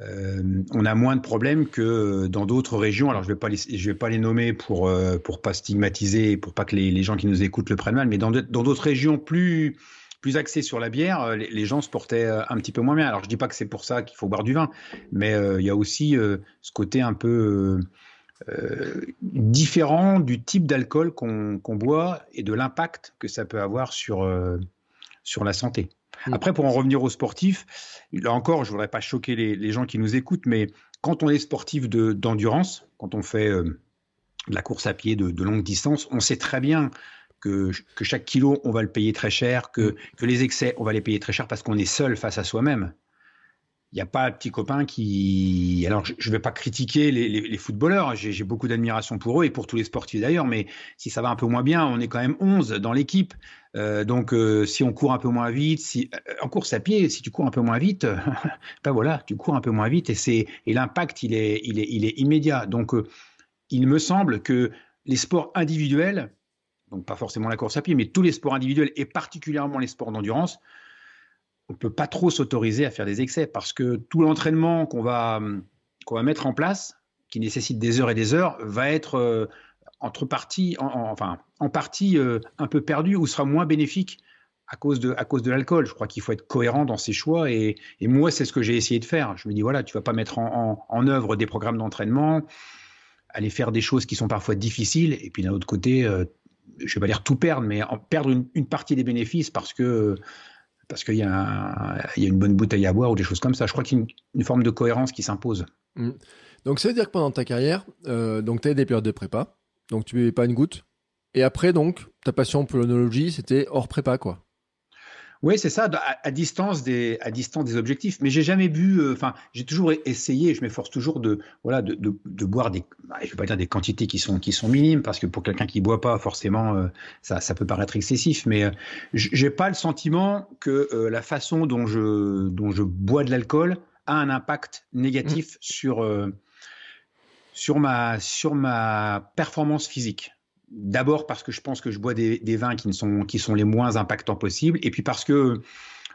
on a moins de problèmes que dans d'autres régions. Alors je vais pas les, vais pas les nommer pour pour pas stigmatiser, pour pas que les, les gens qui nous écoutent le prennent mal, mais dans d'autres régions plus plus axé sur la bière, euh, les, gens se portaient euh, un petit peu moins bien. Alors je dis pas que c'est pour ça qu'il faut boire du vin, mais euh, il y a aussi ce côté un peu différent du type d'alcool qu'on boit et de l'impact que ça peut avoir sur, sur la santé. Mm. Après, pour en revenir aux sportifs, là encore, je voudrais pas choquer les, gens qui nous écoutent, mais quand on est sportif d'endurance, quand on fait de la course à pied de, de longue distance, on sait très bien que, chaque kilo, on va le payer très cher, que, mm. que les excès, on va les payer très cher parce qu'on est seul face à soi-même. Il n'y a pas de petits copains qui. Alors, je ne vais pas critiquer les, footballeurs, j'ai beaucoup d'admiration pour eux et pour tous les sportifs d'ailleurs, mais si ça va un peu moins bien, on est quand même 11 dans l'équipe. Euh, donc, euh, si on court un peu moins vite, si euh, en course à pied, si tu cours un peu moins vite, ben voilà, tu cours un peu moins vite et et l'impact il est il est il est immédiat. Donc, il me semble que les sports individuels donc pas forcément la course à pied, mais tous les sports individuels et particulièrement les sports d'endurance, on ne peut pas trop s'autoriser à faire des excès parce que tout l'entraînement qu'on va, qu'on va mettre en place, qui nécessite des heures et des heures, va être euh, entre parties, en, enfin, en partie euh, un peu perdu ou sera moins bénéfique à cause de, de l'alcool. Je crois qu'il faut être cohérent dans ses choix et, moi, c'est ce que j'ai essayé de faire. Je me dis, voilà, tu vas pas mettre en, en, en œuvre des programmes d'entraînement, aller faire des choses qui sont parfois difficiles et puis d'un autre côté, euh, je vais pas dire tout perdre, mais perdre une, partie des bénéfices parce que parce qu'il y, a une bonne bouteille à boire ou des choses comme ça. Je crois qu'il y a une, forme de cohérence qui s'impose. Mmh. Donc ça veut dire que pendant ta carrière, euh, donc tu as des périodes de prépa, donc tu buvais pas une goutte, et après donc ta passion pour l'onologie c'était hors prépa quoi. Oui, c'est ça, à, distance des à distance des objectifs. Mais j'ai jamais bu. Euh, enfin, j'ai toujours essayé. Je m'efforce toujours de voilà de, de, de boire des. Bah, je vais pas dire des quantités qui sont qui sont minimes parce que pour quelqu'un qui boit pas, forcément, euh, ça ça peut paraître excessif. Mais euh, j'ai pas le sentiment que euh, la façon dont je dont je bois de l'alcool a un impact négatif mmh. sur sur ma sur ma performance physique. D'abord parce que je pense que je bois des, vins qui, ne sont, qui sont les moins impactants possibles, et puis parce que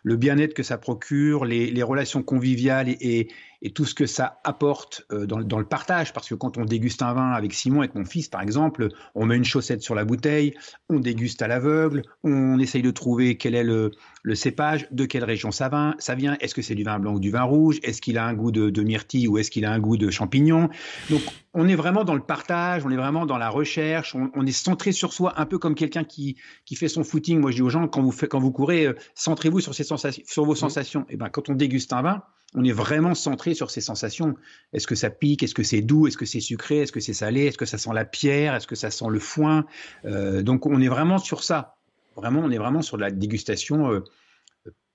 le bien-être que ça procure, les, relations conviviales et tout ce que ça apporte euh, dans, dans, le partage. Parce que quand on déguste un vin avec Simon, avec mon fils par exemple, on met une chaussette sur la bouteille, on déguste à l'aveugle, on essaye de trouver quel est le, le cépage, de quelle région ça, vin, ça vient, est-ce que c'est du vin blanc ou du vin rouge, est-ce qu'il a un goût de, de myrtille ou est-ce qu'il a un goût de champignon? Donc on est vraiment dans le partage, on est vraiment dans la recherche, on, on est centré sur soi, un peu comme quelqu'un qui, qui fait son footing. Moi je dis aux gens, quand vous, fait, quand vous courez, euh, centrez-vous sur, sur vos sensations. Et ben quand on déguste un vin, on est vraiment centré sur ces sensations. Est-ce que ça pique? Est-ce que c'est doux? Est-ce que c'est sucré? Est-ce que c'est salé? Est-ce que ça sent la pierre? Est-ce que ça sent le foin? Euh, Donc on est vraiment sur ça. Vraiment, on est vraiment sur la dégustation euh,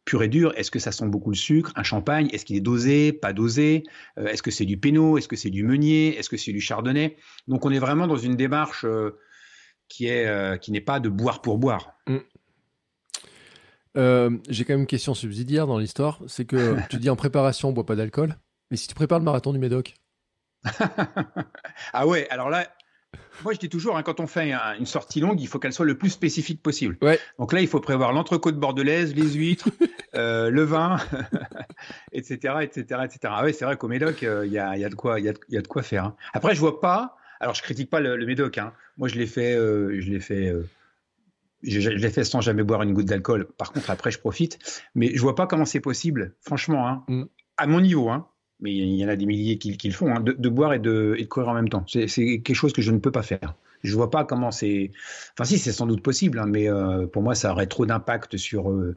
pure et dure. Est-ce que ça sent beaucoup le sucre Un champagne? Est-ce qu'il est dosé? Pas dosé? Euh, Est-ce que c'est du Pénot Est-ce que c'est du Meunier? Est-ce que c'est du Chardonnay? Donc on est vraiment dans une démarche qui qui n'est pas de boire pour boire. Mmh. Euh, j'ai quand même une question subsidiaire dans l'histoire. C'est que tu dis en préparation, on boit pas d'alcool. Mais si tu prépares le marathon du Médoc? Ah ouais, alors là, moi je dis toujours, hein, quand on fait une sortie longue, il faut qu'elle soit le plus spécifique possible. Ouais. Donc là, il faut prévoir l'entrecôte bordelaise, les huîtres, euh, le vin, etc., etc., etc. Ah ouais, c'est vrai qu'au Médoc, euh, il y, a, y, a, de quoi, y, a, y a de quoi faire. Hein. Après, je vois pas. Alors, je critique pas le, le Médoc. Hein. Moi, je l'ai fait, je l'ai fait je, l'ai fait sans jamais boire une goutte d'alcool. Par contre, après, je profite. Mais je vois pas comment c'est possible, franchement, hein, mm. à mon niveau. Hein, mais il y en a des milliers qui, le font, hein, de, boire et de, et de courir en même temps. C'est quelque chose que je ne peux pas faire. Je vois pas comment c'est. Enfin, si, c'est sans doute possible, hein, mais euh, pour moi, ça aurait trop d'impact sur, euh,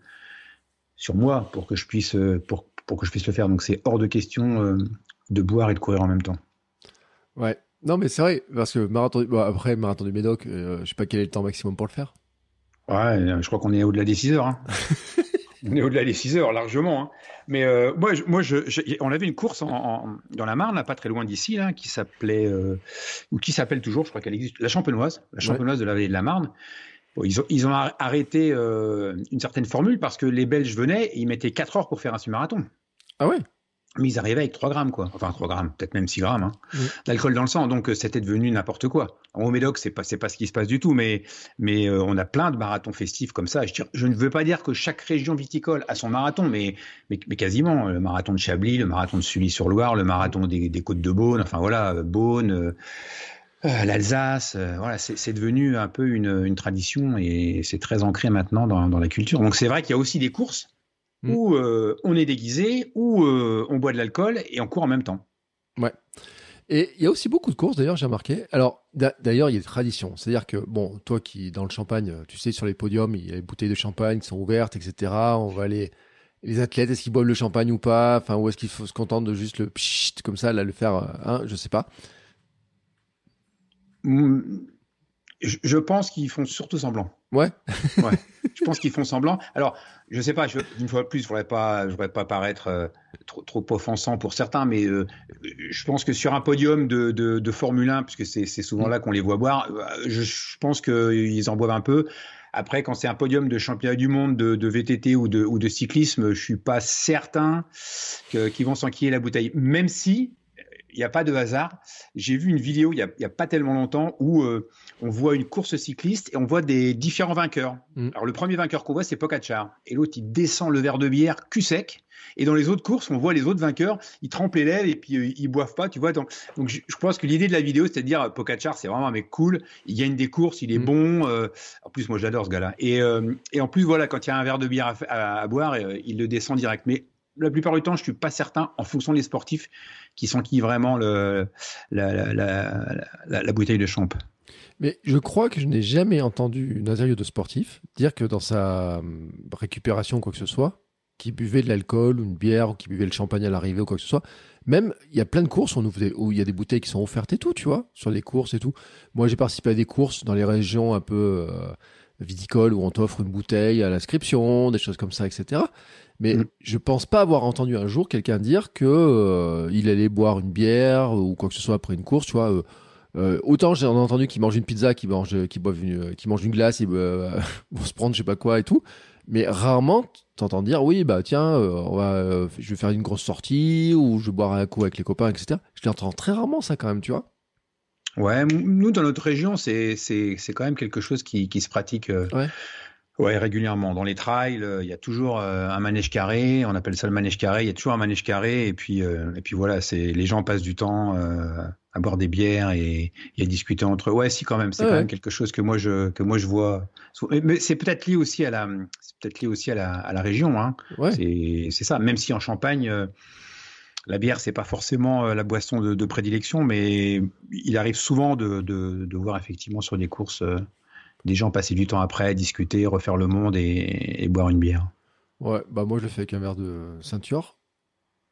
sur moi pour que, je puisse, euh, pour, pour que je puisse le faire. Donc, c'est hors de question de boire et de courir en même temps. Ouais. Non, mais c'est vrai, parce que marathon, après, marathon du Médoc, je sais pas quel est le temps maximum pour le faire. Ouais, je crois qu'on est au-delà des 6 heures. Hein. on est au-delà des 6 heures, largement. Hein. Mais euh, moi, moi je, on avait une course en, dans la Marne, pas très loin d'ici, là, qui s'appelait, euh, ou qui s'appelle toujours, je crois qu'elle existe, la Champenoise, la Champenoise de la vallée de la Marne. ils, ont, ils ont arrêté euh, une certaine formule parce que les Belges venaient et ils mettaient 4 heures pour faire un semi-marathon. Ah ouais? Mais ils arrivaient avec 3 grammes, quoi. Enfin, 3 grammes, peut-être même 6 grammes, hein, d'alcool dans le sang. Donc, euh, c'était devenu n'importe quoi. Au Médoc, c'est pas, pas ce qui se passe du tout, mais, mais euh, on a plein de marathons festifs comme ça. Je, je, ne veux pas dire que chaque région viticole a son marathon, mais, mais, quasiment. Le marathon de Chablis, le marathon de Sully-sur-Loire, le marathon des, des, Côtes de Beaune, enfin voilà, Beaune, euh, l'Alsace, voilà, c'est devenu un peu une, une tradition et c'est très ancré maintenant dans, dans la culture. Donc, c'est vrai qu'il y a aussi des courses Mm. où euh, on est déguisé, où euh, on boit de l'alcool et on court en même temps. Ouais. Et il y a aussi beaucoup de courses, d'ailleurs, j'ai remarqué. Alors, d'ailleurs, il y a des traditions. C'est-à-dire que, bon, toi qui, dans le champagne, tu sais, sur les podiums, il y a les bouteilles de champagne qui sont ouvertes, etc. On va aller. Les athlètes, est-ce qu'ils boivent le champagne ou pas? Enfin, ou est-ce qu'il faut se contenter de juste le pchit, comme ça, là, le faire, euh, hein, je sais pas. Mm, je pense qu'ils font surtout semblant. Ouais. ouais. Je pense qu'ils font semblant. Alors, je sais pas, je, une fois de plus, je voudrais pas, je voudrais pas paraître euh, trop, trop offensant pour certains, mais euh, je pense que sur un podium de, de, de Formule 1, puisque c'est souvent là qu'on les voit boire, euh, je, je pense qu'ils en boivent un peu. Après, quand c'est un podium de championnat du monde de, de VTT ou de, ou de, cyclisme, je suis pas certain qu'ils vont s'enquiller la bouteille. Même si, n'y a pas de hasard. J'ai vu une vidéo il n'y a, a, pas tellement longtemps où euh, on voit une course cycliste et on voit des différents vainqueurs. Mm. Alors le premier vainqueur qu'on voit, c'est Pogacar. Et l'autre, il descend le verre de bière cul sec. Et dans les autres courses, on voit les autres vainqueurs, ils trempent les lèvres et puis euh, ils boivent pas, tu vois. Donc, donc je, pense que l'idée de la vidéo, c'est de dire Pogacar, c'est vraiment un mec cool, il gagne des courses, il est mm. bon. Euh, en plus, moi, j'adore ce gars-là. Et, et, en plus, voilà, quand il y a un verre de bière à, à boire, il le descend direct. Mais la plupart du temps, je suis pas certain, en fonction des sportifs, qui qui vraiment le, la, la, bouteille de champ. Mais je crois que je n'ai jamais entendu une interview de sportif dire que dans sa hum, récupération, quoi que ce soit, qui buvait de l'alcool ou une bière ou qui buvait le champagne à l'arrivée ou quoi que ce soit. Même, il y a plein de courses où, où il y a des bouteilles qui sont offertes et tout, tu vois, sur les courses et tout. Moi, j'ai participé à des courses dans les régions un peu euh, viticoles où on t'offre une bouteille à l'inscription, des choses comme ça, etc. Mais mm. je pense pas avoir entendu un jour quelqu'un dire que euh, il allait boire une bière ou quoi que ce soit après une course, tu vois. Euh, euh, autant j'ai entendu qu'il mange une pizza, qu'il mange, qu'il boive une, qu'il mange une glace, il vont se prendre je sais pas quoi et tout. Mais rarement t'entends dire oui bah tiens on va, je vais faire une grosse sortie ou je vais boire un coup avec les copains etc. Je l'entends très rarement ça quand même tu vois. Ouais, nous dans notre région c'est c'est c'est quand même quelque chose qui qui se pratique. Ouais Ouais, régulièrement. Dans les trails, euh, il y a toujours euh, un manège carré. On appelle ça le manège carré. Il y a toujours un manège carré. Et puis, euh, et puis voilà, c'est les gens passent du temps à boire des bières et, à discuter entre eux. Ouais, si quand même, c'est quand même quelque chose que moi je que moi je vois. Mais c'est peut-être lié aussi à la, c'est peut-être lié aussi à la, à la région. Hein. Ouais. C'est ça. Même si en Champagne. la bière, c'est pas forcément la boisson de, de, prédilection, mais il arrive souvent de, de, de voir effectivement sur des courses des gens passer du temps après, discuter, refaire le monde et, boire une bière. Ouais, bah moi je le fais avec un verre de ceinture.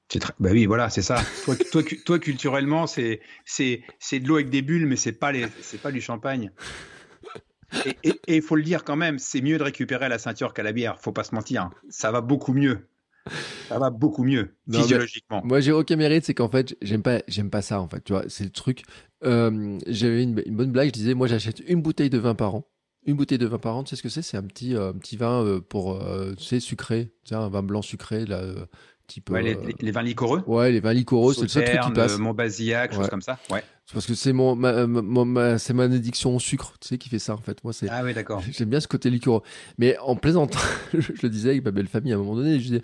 Très... Bah oui, voilà, c'est ça. toi, toi, toi, culturellement, c'est c'est de l'eau avec des bulles, mais c'est pas les c'est pas du champagne. Et il faut le dire quand même, c'est mieux de récupérer la ceinture qu'à la bière. Faut pas se mentir, ça va beaucoup mieux. Ça va beaucoup mieux physiologiquement. Moi, j'ai aucun mérite, c'est qu'en fait, j'aime pas, j'aime pas ça en fait. Tu vois, c'est le truc. Euh, J'avais une, une, bonne blague. Je disais, moi, j'achète une bouteille de vin par an. Une bouteille de vin par an, tu ce que c'est? C'est un petit, euh, petit vin euh, pour, euh, tu sais, sucré, tu un vin blanc sucré, là, type. Ouais, les, vins liquoreux. Ouais, les vins liquoreux, c'est le seul truc qui passe. Montbazillac, choses comme ça. Ouais. Parce que c'est mon, ma, c'est ma addiction au sucre, tu sais, qui fait ça en fait. Moi, c'est. Ah oui, d'accord. J'aime bien ce côté liquoreux. Mais en plaisantant, je le disais avec ma belle famille à un moment donné, je disais,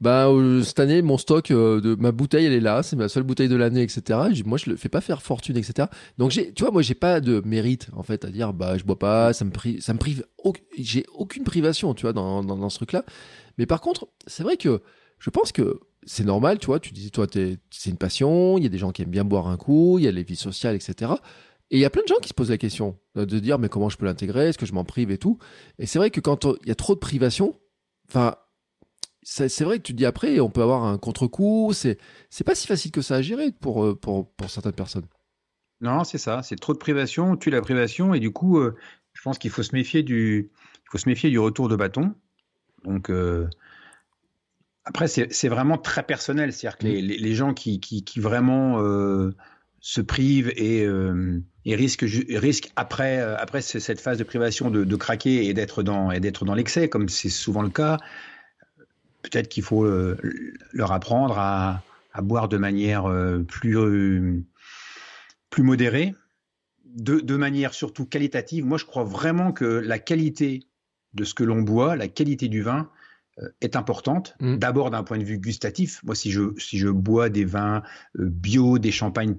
bah cette année mon stock euh, de ma bouteille elle est là, c'est ma seule bouteille de l'année, etc. moi je le fais pas faire fortune, etc. Donc j'ai, tu vois, moi j'ai pas de mérite en fait à dire bah je bois pas, ça me prive, ça me prive, j'ai aucune privation, tu vois, dans, dans, dans ce truc-là. Mais par contre, c'est vrai que je pense que c'est normal, tu vois. Tu disais, toi, c'est une passion. Il y a des gens qui aiment bien boire un coup. Il y a les vies sociales, etc. Et il y a plein de gens qui se posent la question de dire, mais comment je peux l'intégrer Est-ce que je m'en prive et tout Et c'est vrai que quand il y a trop de privation, enfin, c'est vrai que tu dis après, on peut avoir un contre-coup. C'est pas si facile que ça à gérer pour, euh, pour, certaines personnes. Non, c'est ça. C'est trop de privation, tue la privation, et du coup, euh, je pense qu'il faut se méfier du, faut se méfier du retour de bâton. Donc euh, après, c'est vraiment très personnel. C'est-à-dire que les, mmh. les, gens qui, qui, qui vraiment se privent et, et risquent, risquent après, après cette phase de privation de, de craquer et d'être dans, dans l'excès, comme c'est souvent le cas peut-être qu'il faut euh, leur apprendre à, boire de manière euh, plus, euh, plus modérée, de, manière surtout qualitative. Moi, je crois vraiment que la qualité de ce que l'on boit, la qualité du vin, est importante. Mm. D'abord d'un point de vue gustatif. Moi, si je, si je bois des vins bio, des champagnes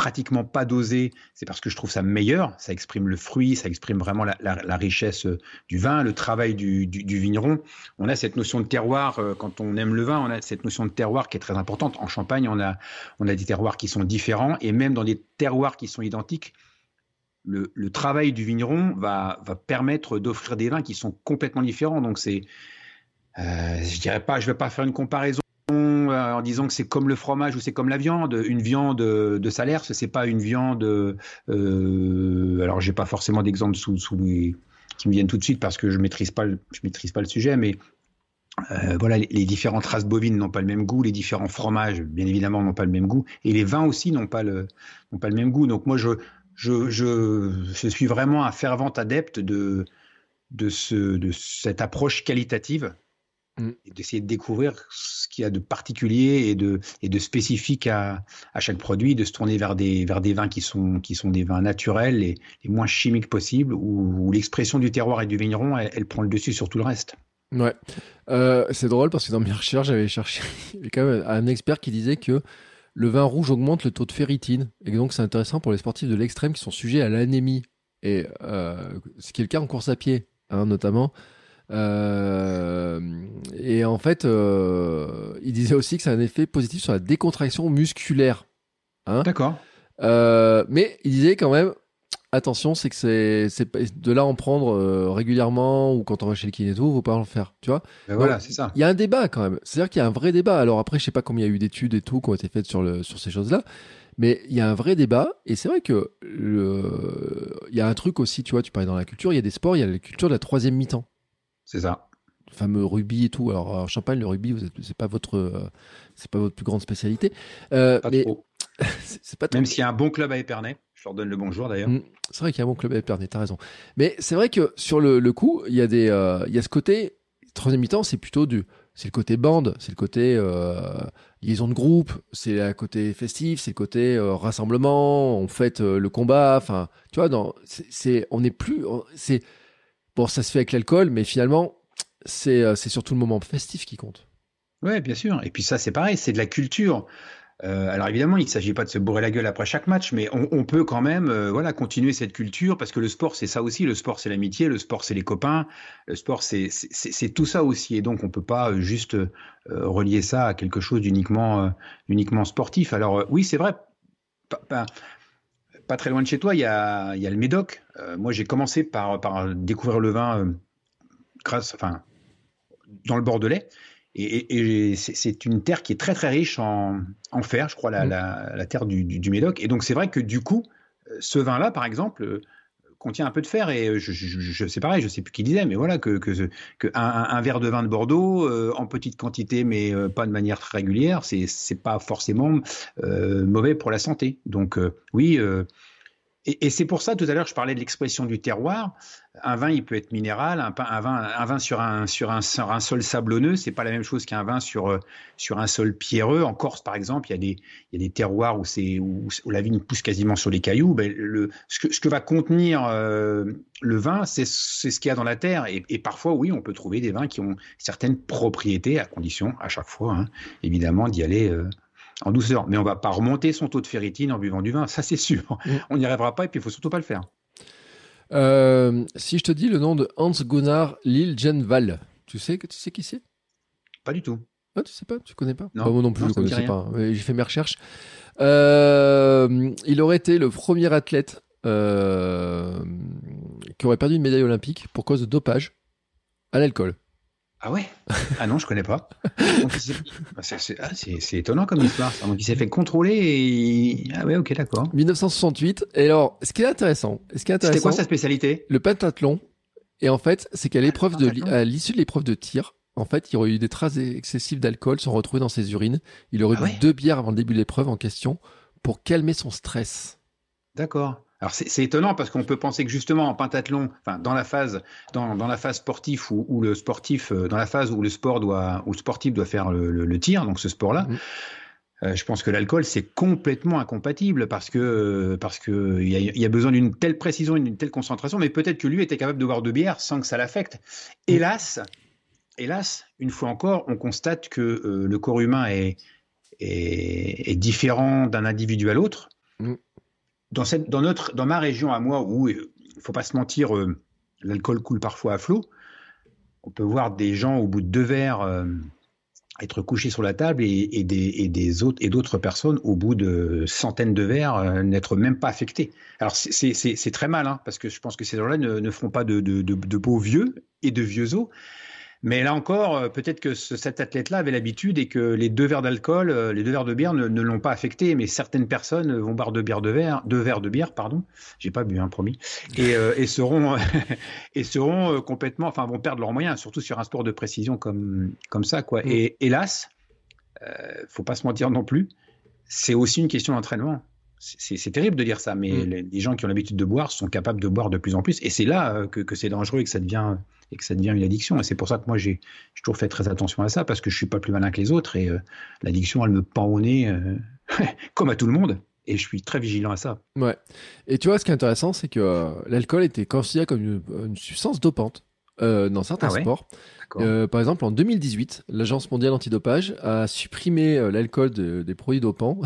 pratiquement pas dosé, c'est parce que je trouve ça meilleur. Ça exprime le fruit, ça exprime vraiment la, richesse euh, du vin, le travail du, vigneron. On a cette notion de terroir, euh, quand on aime le vin, on a cette notion de terroir qui est très importante. En Champagne, on a, on a des terroirs qui sont différents et même dans des terroirs qui sont identiques, le, travail du vigneron va, va permettre d'offrir des vins qui sont complètement différents. Donc c'est, euh, je dirais pas, je vais pas faire une comparaison euh, en disant que c'est comme le fromage ou c'est comme la viande. Une viande de salaire, ce n'est pas une viande. Euh, alors, j'ai pas forcément d'exemple qui me viennent tout de suite parce que je maîtrise maîtrise pas le sujet, mais euh, voilà, les, différentes races bovines n'ont pas le même goût, les différents fromages, bien évidemment, n'ont pas le même goût, et les vins aussi n'ont pas le, même goût. Donc moi, je, suis vraiment un fervent adepte de cette approche qualitative Mm. et d'essayer de découvrir ce qu'il y a de particulier et de, et de spécifique à, à, chaque produit, de se tourner vers des, vers des vins qui sont, qui sont des vins naturels et les moins chimiques possibles, où, l'expression du terroir et du vigneron, elle, prend le dessus sur tout le reste. Ouais, euh, c'est drôle parce que dans mes recherches, j'avais cherché quand même un expert qui disait que le vin rouge augmente le taux de ferritine et donc c'est intéressant pour les sportifs de l'extrême qui sont sujets à l'anémie et euh, ce qui est le cas en course à pied, hein, notamment. Euh, et en fait, euh, il disait aussi que ça a un effet positif sur la décontraction musculaire. Hein D'accord. Euh, mais il disait quand même, attention, c'est que c'est de là en prendre régulièrement ou quand on va chez le kiné et tout, faut pas en faire, tu vois. Ben voilà, c'est ça. Il y a un débat quand même. C'est-à-dire qu'il y a un vrai débat. Alors après, je sais pas combien il y a eu d'études et tout qui ont été faites sur le sur ces choses-là. Mais il y a un vrai débat, et c'est vrai que il y a un truc aussi, tu vois, tu parlais dans la culture, il y a des sports, il y a la culture de la troisième mi-temps. C'est ça. Le fameux rugby et tout. Alors, en Champagne, le rugby, c'est pas votre, euh, c'est pas votre plus grande spécialité. Euh, pas trop. c'est pas Même s'il y a un bon club à Épernay, je leur donne le bonjour d'ailleurs. Mm, c'est vrai qu'il y a un bon club à Épernay, t'as raison. Mais c'est vrai que sur le, le coup, il y a des, euh, y a ce côté troisième mi-temps, c'est plutôt du, c'est le côté bande, c'est le côté euh, liaison de groupe, c'est le côté festif, c'est le côté rassemblement, on fête le combat, enfin, tu vois, c'est, on n'est plus, c'est Bon, ça se fait avec l'alcool, mais finalement, euh, c'est surtout le moment festif qui compte. Oui, bien sûr. Et puis ça, c'est pareil, c'est de la culture. Euh, alors évidemment, il ne s'agit pas de se bourrer la gueule après chaque match, mais on, peut quand même euh, voilà, continuer cette culture parce que le sport, c'est ça aussi. Le sport, c'est l'amitié, le sport, c'est les copains, le sport, c'est tout ça aussi. Et donc, on ne peut pas juste relier ça à quelque chose d'uniquement uniquement sportif. Alors oui, c'est vrai, très loin de chez toi, il y a, le Médoc. Euh, moi, j'ai commencé par, par, découvrir le vin euh, grâce, enfin, dans le Bordelais. Et, c'est une terre qui est très très riche en, fer, je crois, la, mmh. terre du, Médoc. Et donc c'est vrai que du coup, euh, ce vin-là, par exemple, contient un peu de fer et je, je, sais pareil, je sais plus qui disait, mais voilà que, que, un, verre de vin de Bordeaux en petite quantité, mais pas de manière très régulière, c'est c'est pas forcément mauvais pour la santé. Donc oui, et, c'est pour ça, tout à l'heure, je parlais de l'expression du terroir. Un vin, il peut être minéral. Un, vin, sur un, sol sablonneux, c'est pas la même chose qu'un vin sur, euh, un sol pierreux. En Corse, par exemple, il y a des, terroirs où, la vigne pousse quasiment sur les cailloux. Ben, ce, que, va contenir euh, le vin, c'est, ce qu'il y a dans la terre. Et, et, parfois, oui, on peut trouver des vins qui ont certaines propriétés, à condition, à chaque fois, hein, évidemment, d'y aller. Euh, en douceur. Mais on va pas remonter son taux de ferritine en buvant du vin, ça c'est sûr. Mm. On n'y arrivera pas et puis il faut surtout pas le faire. Euh, si je te dis le nom de Hans Gunnar Liljenval, tu sais que tu sais qui c'est? Pas du tout. Ah, tu sais pas, tu connais pas? Non. Bah, Moi non plus, Non, je connaissais pas. J'ai fait mes recherches. Euh, il aurait été le premier athlète euh, qui aurait perdu une médaille olympique pour cause de dopage à l'alcool. Ah ouais? Ah non, je connais pas. Bah, c'est- ah, c'est- étonnant comme histoire. ça. Donc il s'est fait contrôler et ah ouais, ok, d'accord. 1968. Et alors, ce qui est intéressant, C'était quoi sa spécialité? le pentathlon. Et en fait, c'est qu'à l'épreuve de, à l'issue de l'épreuve de tir, en fait, il y aurait eu des traces excessives d'alcool sont retrouvées dans ses urines. Il aurait Ah bu ouais? deux bières avant le début de l'épreuve en question pour calmer son stress. D'accord. Alors c'est étonnant parce qu'on peut penser que justement en pentathlon, enfin dans la phase dans, dans la phase sportive où, où le sportif euh, dans la phase où le sport doit où le sportif doit faire le, le- le tir, donc ce sport-là. Mhm. euh, je pense que l'alcool c'est complètement incompatible parce que parce que il y a, il y a besoin d'une telle précision, d'une telle concentration, mais peut-être que lui était capable de boire deux bières sans que ça l'affecte. Hélas, hélas, une fois encore, on constate que euh, le corps humain est est, est différent d'un individu à l'autre. Mhm. Dans, notre, dans ma région à moi, où il ne faut pas se mentir, euh, l'alcool coule parfois à flot, on peut voir des gens au bout de deux verres euh, être couchés sur la table et, des, autres et d'autres personnes au bout de centaines de verres euh, n'être même pas affectés. Alors c'est- très mal, hein, parce que je pense que ces gens-là ne, ne feront pas de, de beaux vieux et de vieux os. Mais là encore, euh, peut-être que ce- cet athlète-là avait l'habitude et que les deux verres d'alcool, euh, les deux verres de bière ne, ne l'ont pas affecté. Mais certaines personnes vont boire deux bières de verre, deux verres de bière, pardon. J'ai pas bu, hein, promis. Et, euh, et seront et seront complètement, enfin, vont perdre leurs moyens, surtout sur un sport de précision comme comme ça, quoi. Mm. Et hélas, euh, faut pas se mentir non plus. C'est aussi une question d'entraînement. C'est terrible de dire ça, mais Mm. les, les gens qui ont l'habitude de boire sont capables de boire de plus en plus. Et c'est là que, que c'est dangereux et que ça devient et que ça devient une addiction. Et c'est pour ça que moi j'ai toujours fait très attention à ça parce que je suis pas plus malin que les autres et euh, l'addiction elle me pend au nez euh, comme à tout le monde. Et je suis très vigilant à ça. Ouais. Et tu vois, ce qui est intéressant, c'est que euh, l'alcool était considéré comme une, une substance dopante euh, dans certains Ah ouais? sports. Euh, par exemple, en 2018, l'Agence mondiale antidopage a supprimé euh, l'alcool de- des produits dopants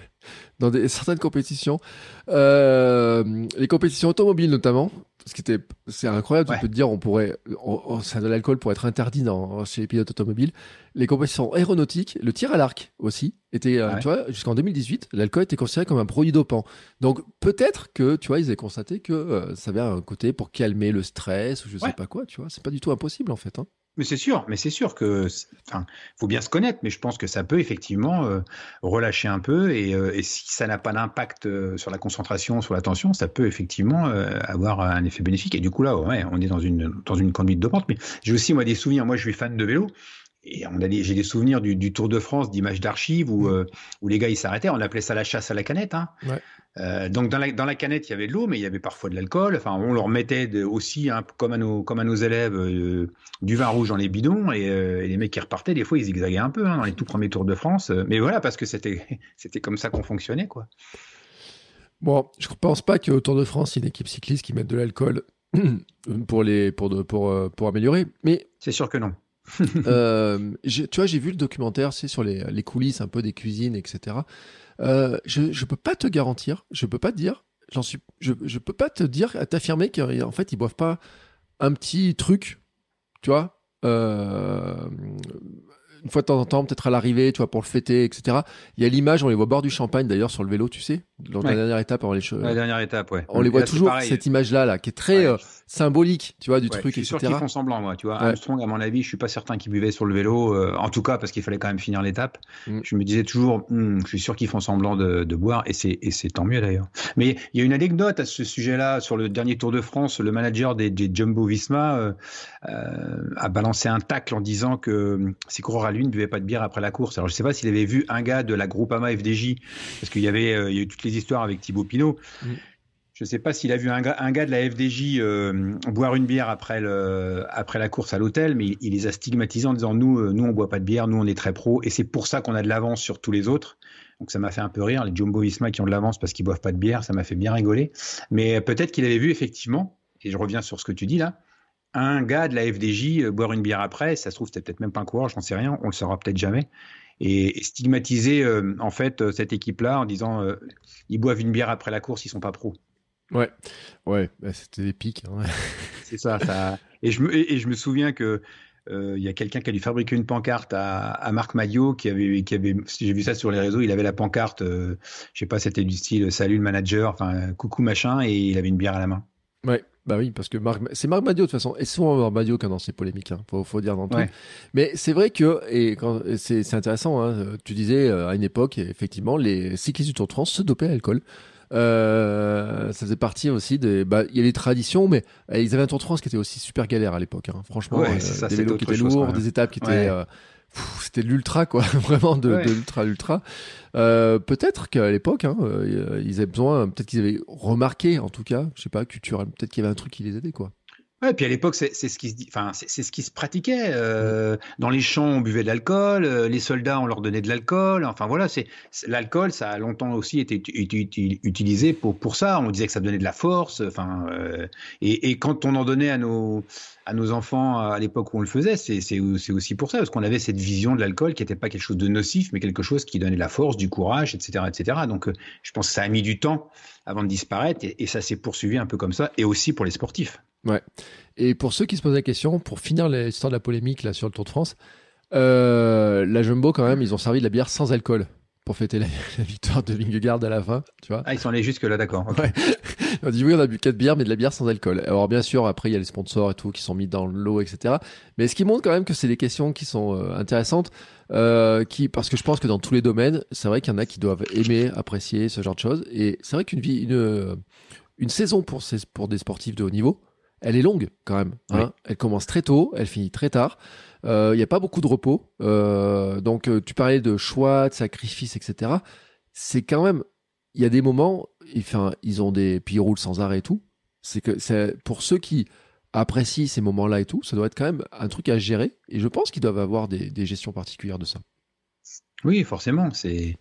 dans des, certaines compétitions, les compétitions automobiles notamment. Ce qui était, c'est incroyable. Ouais. Tu peux te dire, on pourrait, on- on- ça de l'alcool pour être interdit dans, chez les pilotes automobiles. Les compétitions aéronautiques, le tir à l'arc aussi était, euh, ouais. tu vois, jusqu'en 2018, l'alcool était considéré comme un produit dopant. Donc peut-être que, tu vois, ils avaient constaté que euh, ça avait un côté pour calmer le stress ou je sais Ouais. pas quoi, tu vois. C'est pas du tout impossible en fait. Hein. Mais c'est sûr, mais c'est sûr que, enfin, faut bien se connaître, mais je pense que ça peut effectivement euh, relâcher un peu et, euh, et si ça n'a pas d'impact euh, sur la concentration, sur l'attention, ça peut effectivement euh, avoir un effet bénéfique. Et du coup là, ouais, on est dans une dans une conduite dopante. Mais j'ai aussi moi des souvenirs. Moi, je suis fan de vélo. Et on a j'ai des souvenirs du, du Tour de France, d'images d'archives où, euh, où les gars ils s'arrêtaient. On appelait ça la chasse à la canette. Hein. Ouais. Euh, donc dans la, dans la canette il y avait de l'eau, mais il y avait parfois de l'alcool. Enfin, on leur mettait de- aussi, hein, comme à nos comme à nos élèves, euh, du vin rouge dans les bidons et, et les mecs qui repartaient des fois ils zigzaguaient un peu hein, dans les tout premiers Tours de France. Mais voilà parce que c'était c'était comme ça qu'on fonctionnait quoi. Bon, je ne pense pas qu'au Tour de France, il y ait une équipe cycliste qui mette de l'alcool pour, les, pour, de- pour, pour améliorer. Mais C'est sûr que non. euh, tu vois, j'ai vu le documentaire, c'est sur les, coulisses un peu des cuisines, etc. Euh, je ne peux pas te garantir, je peux pas te dire, j'en suis, je, je peux pas te dire, t'affirmer qu'en fait, ils boivent pas un petit truc, tu vois, euh, une fois de temps en temps, peut-être à l'arrivée, tu vois, pour le fêter, etc. Il y a l'image, on les voit boire du champagne d'ailleurs sur le vélo, tu sais, lors de la dernière étape avant les cheveux. La dernière étape, ouais. On les voit là, toujours, cette image-là, là, qui est très Ouais. euh, symbolique, tu vois, du Ouais, truc, je suis sûr etc. qu'ils font semblant, moi. Tu vois. Armstrong, à mon avis, je suis pas certain qu'il buvait sur le vélo. euh, en tout cas, parce qu'il fallait quand même finir l'étape. Mm. Je me disais toujours, Hum, je suis sûr qu'ils font semblant de, de boire, et c'est tant mieux d'ailleurs. Mais il y a une anecdote à ce sujet-là sur le dernier Tour de France. Le manager des, des Jumbo Visma euh, a balancé un tacle en disant que ses coureurs à lui ne buvaient pas de bière après la course. Alors je sais pas s'il avait vu un gars de la Groupama FDJ, parce qu'il y avait euh, il y a eu toutes les histoires avec Thibaut Pinot. Mm. Je ne sais pas s'il a vu un gars, un gars de la FDJ euh, boire une bière après, le, après la course à l'hôtel, mais il, il les a stigmatisés en disant nous, euh, nous on boit pas de bière, nous on est très pro, et c'est pour ça qu'on a de l'avance sur tous les autres. Donc ça m'a fait un peu rire, les Jumbo Visma qui ont de l'avance parce qu'ils boivent pas de bière, ça m'a fait bien rigoler. Mais peut-être qu'il avait vu effectivement, et je reviens sur ce que tu dis là, un gars de la FDJ euh, boire une bière après, ça se trouve c'était peut-être même pas un coureur, j'en sais rien, on le saura peut-être jamais. Et, stigmatiser euh, en fait euh, cette équipe-là en disant euh, ils boivent une bière après la course, ils sont pas pros. Ouais, ouais, bah, c'était épique. hein. C'est ça, ça. Et je me et, et je me souviens que il y a quelqu'un qui a dû fabriquer une pancarte à, Marc Maillot qui avait, qui avait j'ai vu ça sur les réseaux, il avait la pancarte, je sais pas, c'était du style salut le manager, enfin coucou machin, et il avait une bière à la main. Ouais, bah oui, parce que c'est Marc Madio de toute façon, et souvent Marc Madio qui a dans ces polémiques, hein, faut, faut dire dans tout. Mais c'est vrai que, et quand c'est intéressant, hein, tu disais euh, à une époque, effectivement, les cyclistes du Tour de France se dopaient à l'alcool. Euh, ça faisait partie aussi des. Bah, il y a les traditions, mais euh, ils avaient un Tour de France qui était aussi super galère à l'époque. Hein. Franchement, des vélos qui étaient lourds, des étapes qui étaient c'était l'ultra quoi, vraiment de, l'ultra l'ultra. Euh, peut-être qu'à l'époque, hein, euh, ils avaient besoin, peut-être qu'ils avaient remarqué, en tout cas, je sais pas, culturel, peut-être qu'il y avait un truc qui les aidait quoi. Ouais, puis à l'époque, c'est ce qui se dit, enfin, c'est ce qui se pratiquait. Euh, dans les champs, on buvait de l'alcool, euh, les soldats, on leur donnait de l'alcool. Enfin voilà, c'est l'alcool, ça a longtemps aussi été utilisé pour pour ça. On disait que ça donnait de la force. Enfin, euh, et, et, quand on en donnait à nos à nos enfants à l'époque où on le faisait, c'est aussi pour ça, parce qu'on avait cette vision de l'alcool qui n'était pas quelque chose de nocif, mais quelque chose qui donnait de la force, du courage, etc., etc. Donc, je pense que ça a mis du temps avant de disparaître, et, et ça s'est poursuivi un peu comme ça, et aussi pour les sportifs. Ouais. Et pour ceux qui se posent la question, pour finir l'histoire de la polémique là sur le Tour de France, euh, la Jumbo quand même, ils ont servi de la bière sans alcool pour fêter la, victoire de Vingegaard à la fin, tu vois. Ah, ils sont allés jusque là, d'accord. Ouais. On dit oui, on a bu quatre bières, mais de la bière sans alcool. Alors bien sûr, après il y a les sponsors et tout qui sont mis dans l'eau, etc. Mais ce qui montre quand même que c'est des questions qui sont euh, intéressantes, euh, qui parce que je pense que dans tous les domaines, c'est vrai qu'il y en a qui doivent aimer, apprécier ce genre de choses. Et c'est vrai qu'une vie, une une saison pour ces, pour des sportifs de haut niveau, elle est longue quand même. Hein. Elle commence très tôt, elle finit très tard. Il euh, n'y a pas beaucoup de repos. Euh, donc, euh, tu parlais de choix, de sacrifices, etc. C'est quand même. Il y a des moments, enfin, ils ont des. Puis ils roulent sans arrêt et tout. C'est que c'est pour ceux qui apprécient ces moments-là et tout, ça doit être quand même un truc à gérer. Et je pense qu'ils doivent avoir des, des gestions particulières de ça. Oui, forcément. C'est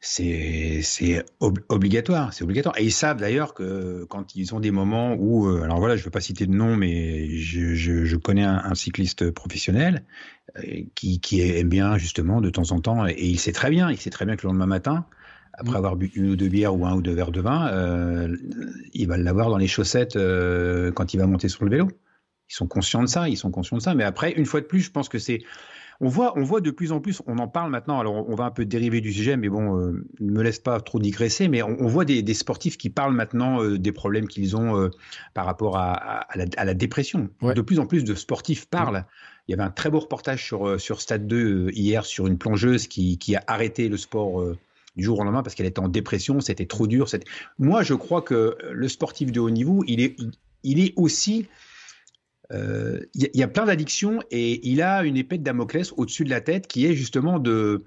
c'est obligatoire, c'est obligatoire. Et ils savent d'ailleurs que quand ils ont des moments où, euh, alors voilà, je ne veux pas citer de nom, mais je, je, je connais un, cycliste professionnel euh, qui, qui, aime bien justement de temps en temps, et, il sait très bien, il sait très bien que le lendemain matin, après mmh. avoir bu une ou deux bières ou un ou deux verres de vin, euh, il va l'avoir dans les chaussettes euh, quand il va monter sur le vélo. Ils sont conscients de ça, ils sont conscients de ça. Mais après, une fois de plus, je pense que c'est on voit, on voit de plus en plus, on en parle maintenant, alors on va un peu dériver du sujet, mais bon, euh, ne me laisse pas trop digresser, mais on, voit des, sportifs qui parlent maintenant euh, des problèmes qu'ils ont euh, par rapport à, la, dépression. De plus en plus de sportifs parlent. Il y avait un très beau reportage sur, sur Stade 2 hier sur une plongeuse qui, a arrêté le sport du jour au lendemain parce qu'elle était en dépression, c'était trop dur. Moi, je crois que le sportif de haut niveau, il est, il est aussi il euh, y, a plein d'addictions et il a une épée de Damoclès au-dessus de la tête qui est justement de,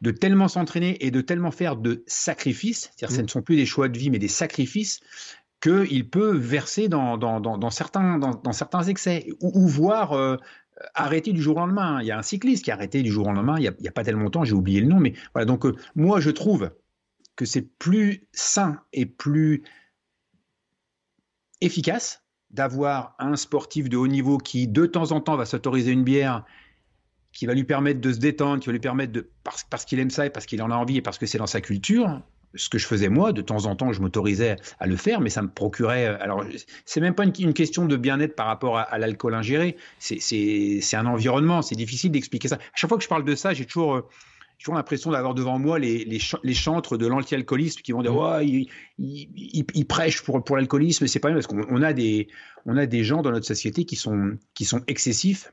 de tellement s'entraîner et de tellement faire de sacrifices, c'est-à-dire ce mm. ne sont plus des choix de vie mais des sacrifices, qu'il peut verser dans, dans, dans, certains, dans, certains excès ou, voir euh, arrêter du jour au lendemain. Il y a un cycliste qui a arrêté du jour au lendemain, il n'y a, pas tellement longtemps, j'ai oublié le nom, mais voilà, donc euh, moi je trouve que c'est plus sain et plus efficace d'avoir un sportif de haut niveau qui, de temps en temps, va s'autoriser une bière qui va lui permettre de se détendre, qui va lui permettre de, parce, parce qu'il aime ça et parce qu'il en a envie et parce que c'est dans sa culture, ce que je faisais moi, de temps en temps, je m'autorisais à le faire, mais ça me procurait. Alors, c'est même pas une, question de bien-être par rapport à, l'alcool ingéré. C'est un environnement. C'est difficile d'expliquer ça. À chaque fois que je parle de ça, j'ai toujours, euh, j'ai toujours l'impression d'avoir devant moi les, les, les chantres de l'anti-alcoolisme qui vont dire mmh. ouais, ils, prêchent pour, pour l'alcoolisme, c'est pas bien parce qu'on a des on a des gens dans notre société qui sont qui sont excessifs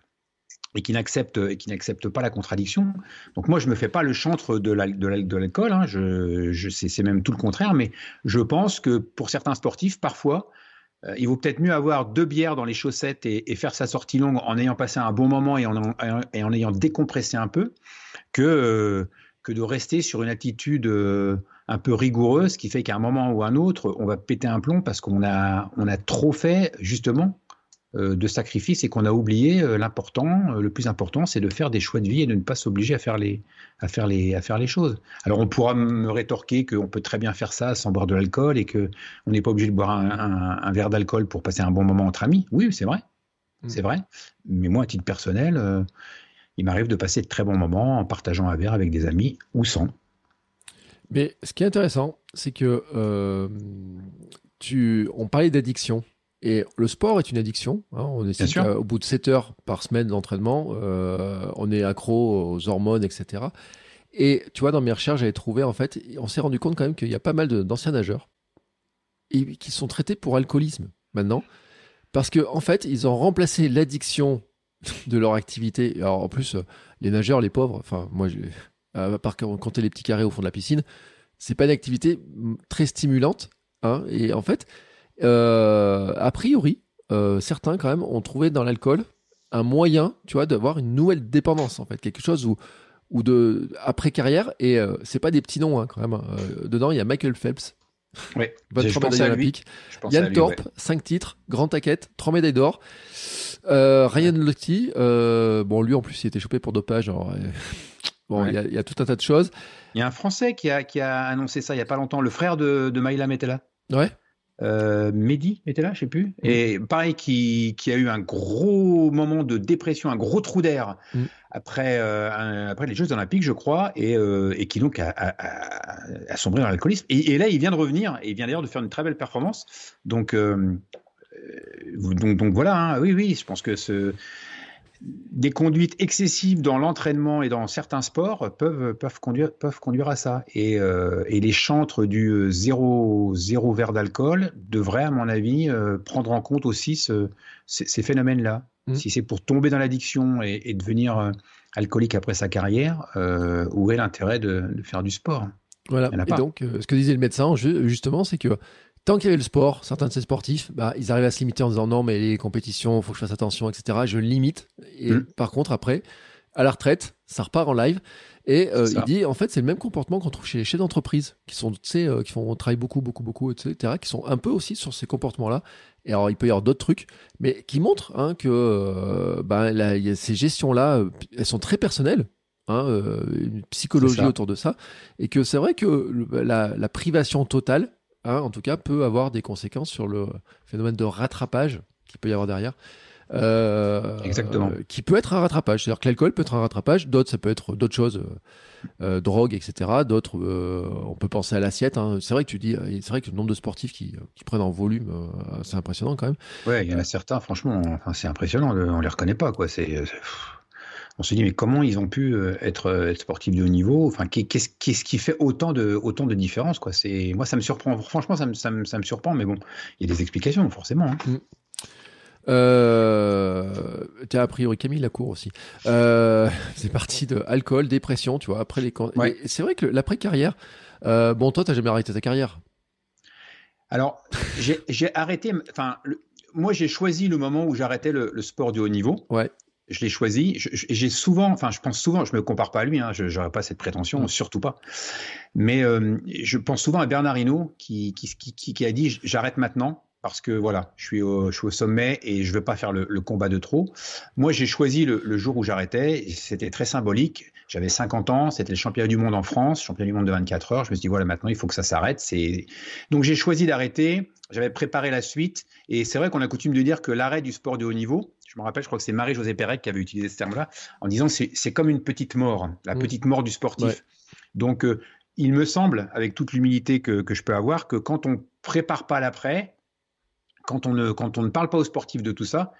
et qui n'acceptent et qui n'acceptent pas la contradiction. Donc moi je me fais pas le chantre de l'alcool, hein, je, je c'est même tout le contraire, mais je pense que pour certains sportifs parfois euh, il vaut peut-être mieux avoir deux bières dans les chaussettes et, faire sa sortie longue en ayant passé un bon moment et en, ayant décompressé un peu que, euh, que de rester sur une attitude euh, un peu rigoureuse qui fait qu'à un moment ou un autre, on va péter un plomb parce qu'on a, on a trop fait justement de sacrifices et qu'on a oublié l'important, le plus important, c'est de faire des choix de vie et de ne pas s'obliger à faire les, à faire les, à faire les choses. Alors on pourra me rétorquer qu'on peut très bien faire ça sans boire de l'alcool et que on n'est pas obligé de boire un, verre d'alcool pour passer un bon moment entre amis. Oui, c'est vrai, mmh. c'est vrai. Mais moi, à titre personnel, il m'arrive de passer de très bons moments en partageant un verre avec des amis ou sans. Mais ce qui est intéressant, c'est que euh, tu, on parlait d'addiction. Et le sport est une addiction. Hein. On est au bout de 7 heures par semaine d'entraînement, euh, on est accro aux hormones, etc. Et tu vois, dans mes recherches, j'avais trouvé, en fait, on s'est rendu compte quand même qu'il y a pas mal d'anciens nageurs et, qui sont traités pour alcoolisme maintenant. Parce qu'en en fait, ils ont remplacé l'addiction de leur activité. Alors, en plus, les nageurs, les pauvres, enfin, moi, à part compter les petits carrés au fond de la piscine, c'est pas une activité très stimulante. Hein, et en fait, euh, a priori, euh, certains quand même ont trouvé dans l'alcool un moyen, tu vois, d'avoir une nouvelle dépendance en fait, quelque chose où ou de après carrière et euh, c'est pas des petits noms hein, quand même. Hein. dedans, il y a Michael Phelps. Oui, votre médaille olympique. Yann Thorpe, 5 titres, Grand Taquette, 3 médailles d'or. Ryan Lochte, bon lui en plus il était chopé pour dopage. bon, il y, a tout un tas de choses. Il y a un Français qui a, qui a annoncé ça il y a pas longtemps, le frère de, de Maïla Metella. Ouais euh, Mehdi était là, je sais plus. Mm. Et pareil, qui, qui, a eu un gros moment de dépression, un gros trou d'air mm. après, euh, après les Jeux Olympiques, je crois, et, euh, et qui donc a, a, a, sombré dans l'alcoolisme. Et, et, là, il vient de revenir, et il vient d'ailleurs de faire une très belle performance. Donc, euh, donc, donc voilà, hein. oui, oui, je pense que ce des conduites excessives dans l'entraînement et dans certains sports peuvent, peuvent, conduire, peuvent conduire à ça. Et, euh, et les chantres du euh, zéro, zéro verre d'alcool devraient, à mon avis, euh, prendre en compte aussi ce, ces, phénomènes-là. Mmh. Si c'est pour tomber dans l'addiction et, et, devenir alcoolique après sa carrière, où est l'intérêt de, de, faire du sport? Voilà. Et donc, ce que disait le médecin, justement, c'est que tant qu'il y avait le sport, certains de ces sportifs, bah, ils arrivaient à se limiter en disant non, mais les compétitions, il faut que je fasse attention, etc. Je limite. Et mm. par contre, après, à la retraite, ça repart en live. Et euh, il dit, en fait, c'est le même comportement qu'on trouve chez les chefs d'entreprise, qui sont, tu sais, euh, qui font travailler beaucoup, beaucoup, beaucoup, etc., qui sont un peu aussi sur ces comportements-là. Et alors, il peut y avoir d'autres trucs, mais qui montrent hein, que euh, bah, ces gestions-là, elles sont très personnelles. Hein, une psychologie autour de ça, et que c'est vrai que la, la privation totale, Hein, en tout cas, peut avoir des conséquences sur le phénomène de rattrapage qu'il peut y avoir derrière. Euh, Exactement. qui peut être un rattrapage. C'est-à-dire que l'alcool peut être un rattrapage, d'autres, ça peut être d'autres choses, euh, euh drogue, etc. D'autres, euh, on peut penser à l'assiette. Hein. C'est vrai que tu dis, c'est vrai que le nombre de sportifs qui, qui prennent en volume, c'est impressionnant quand même. Ouais, il y en a certains, franchement, enfin, c'est impressionnant, on les reconnaît pas, quoi. C'est on se dit mais comment ils ont pu euh, être, euh, être sportifs de haut niveau? Enfin, qu'est-ce qu'est-ce qui fait autant de autant de différence quoi? C'est moi ça me surprend. Franchement, ça me, ça me, ça me surprend, mais bon, il y a des explications forcément. Hein. Mm. Euh, as a priori Camille Lacour aussi. Euh, c'est parti de alcool, dépression, tu vois. Après les, c'est vrai que l'après carrière. Euh, bon, toi, t'as jamais arrêté ta carrière? Alors, j'ai arrêté. Enfin, moi, j'ai choisi le moment où j'arrêtais le, le, sport du haut niveau. Ouais je l'ai choisi. J'ai souvent, enfin, je pense souvent, je me compare pas à lui, hein, je n'aurais pas cette prétention, mm. surtout pas. Mais euh, je pense souvent à Bernard Hinault qui, qui, qui, qui a dit j'arrête maintenant parce que voilà, je suis au, je suis au sommet et je veux pas faire le, le combat de trop. Moi, j'ai choisi le, le, jour où j'arrêtais. C'était très symbolique. J'avais 50 ans, c'était le championnat du monde en France, championnat du monde de 24 heures. Je me suis dit voilà, maintenant il faut que ça s'arrête. C'est donc j'ai choisi d'arrêter. J'avais préparé la suite et c'est vrai qu'on a coutume de dire que l'arrêt du sport de haut niveau, je me rappelle, je crois que c'est Marie-Josée Pérec qui avait utilisé ce terme-là, en disant que c'est comme une petite mort, la mm. petite mort du sportif. Donc, euh, il me semble, avec toute l'humilité que, que, je peux avoir, que quand on prépare pas l'après, quand on, ne, quand on ne parle pas aux sportifs de tout ça,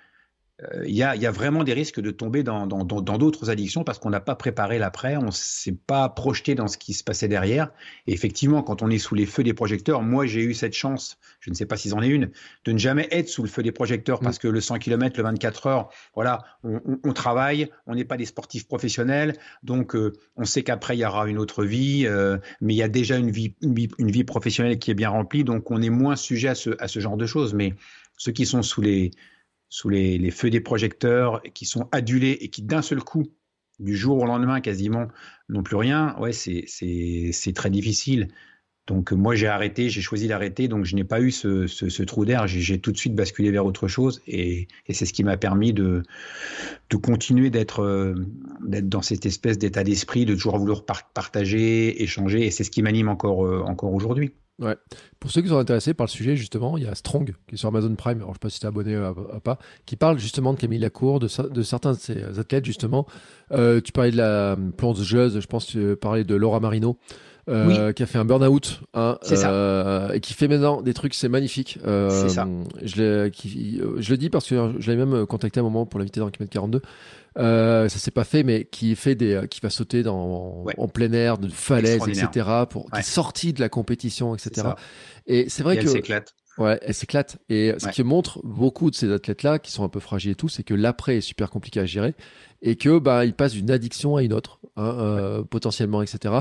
il y, a, y, a, vraiment des risques de tomber dans d'autres dans, dans, addictions parce qu'on n'a pas préparé l'après, on ne s'est pas projeté dans ce qui se passait derrière. Et effectivement, quand on est sous les feux des projecteurs, moi j'ai eu cette chance, je ne sais pas s'ils en est une, de ne jamais être sous le feu des projecteurs parce mm. que le 100 km, le 24 heures, voilà, on, on, on travaille, on n'est pas des sportifs professionnels, donc euh, on sait qu'après il y aura une autre vie, euh, mais il y a déjà une vie, une vie, une vie professionnelle qui est bien remplie, donc on est moins sujet à ce, à ce genre de choses. Mais ceux qui sont sous les sous les, feux des projecteurs, qui sont adulés et qui d'un seul coup, du jour au lendemain quasiment, n'ont plus rien, ouais, c'est très difficile. Donc moi j'ai arrêté, j'ai choisi d'arrêter, donc je n'ai pas eu ce, trou d'air, j'ai tout de suite basculé vers autre chose et, c'est ce qui m'a permis de, de continuer d'être dans cette espèce d'état d'esprit, de toujours vouloir partager, échanger et c'est ce qui m'anime encore, euh, encore aujourd'hui. Ouais. Pour ceux qui sont intéressés par le sujet, justement, il y a Strong qui est sur Amazon Prime, alors je ne sais pas si tu es abonné à, pas, qui parle justement de Camille Lacour, de, de certains de ses athlètes, justement. Euh, tu parlais de la plongeuse, je pense que tu parlais de Laura Marino. euh, qui a fait un burn-out, hein, euh, et qui fait maintenant des trucs, c'est magnifique. Euh, C'est ça. Je, l'ai- qui- euh, je le dis parce que je l'avais même contacté à un moment pour l'inviter dans Kilomètre 42. Euh, ça s'est pas fait, mais qui fait des, qui va sauter dans, Ouais. en plein air, de falaises, Extraordinaire. etc. Pour, qui Ouais. est sorti de la compétition, etc. Et c'est Et vrai elle que s'éclate. Ouais, elle s'éclate. Et ce Ouais. qui montre beaucoup de ces athlètes-là, qui sont un peu fragiles et tout, c'est que l'après est super compliqué à gérer et que bah ils passent d'une addiction à une autre, hein, euh, potentiellement, etc.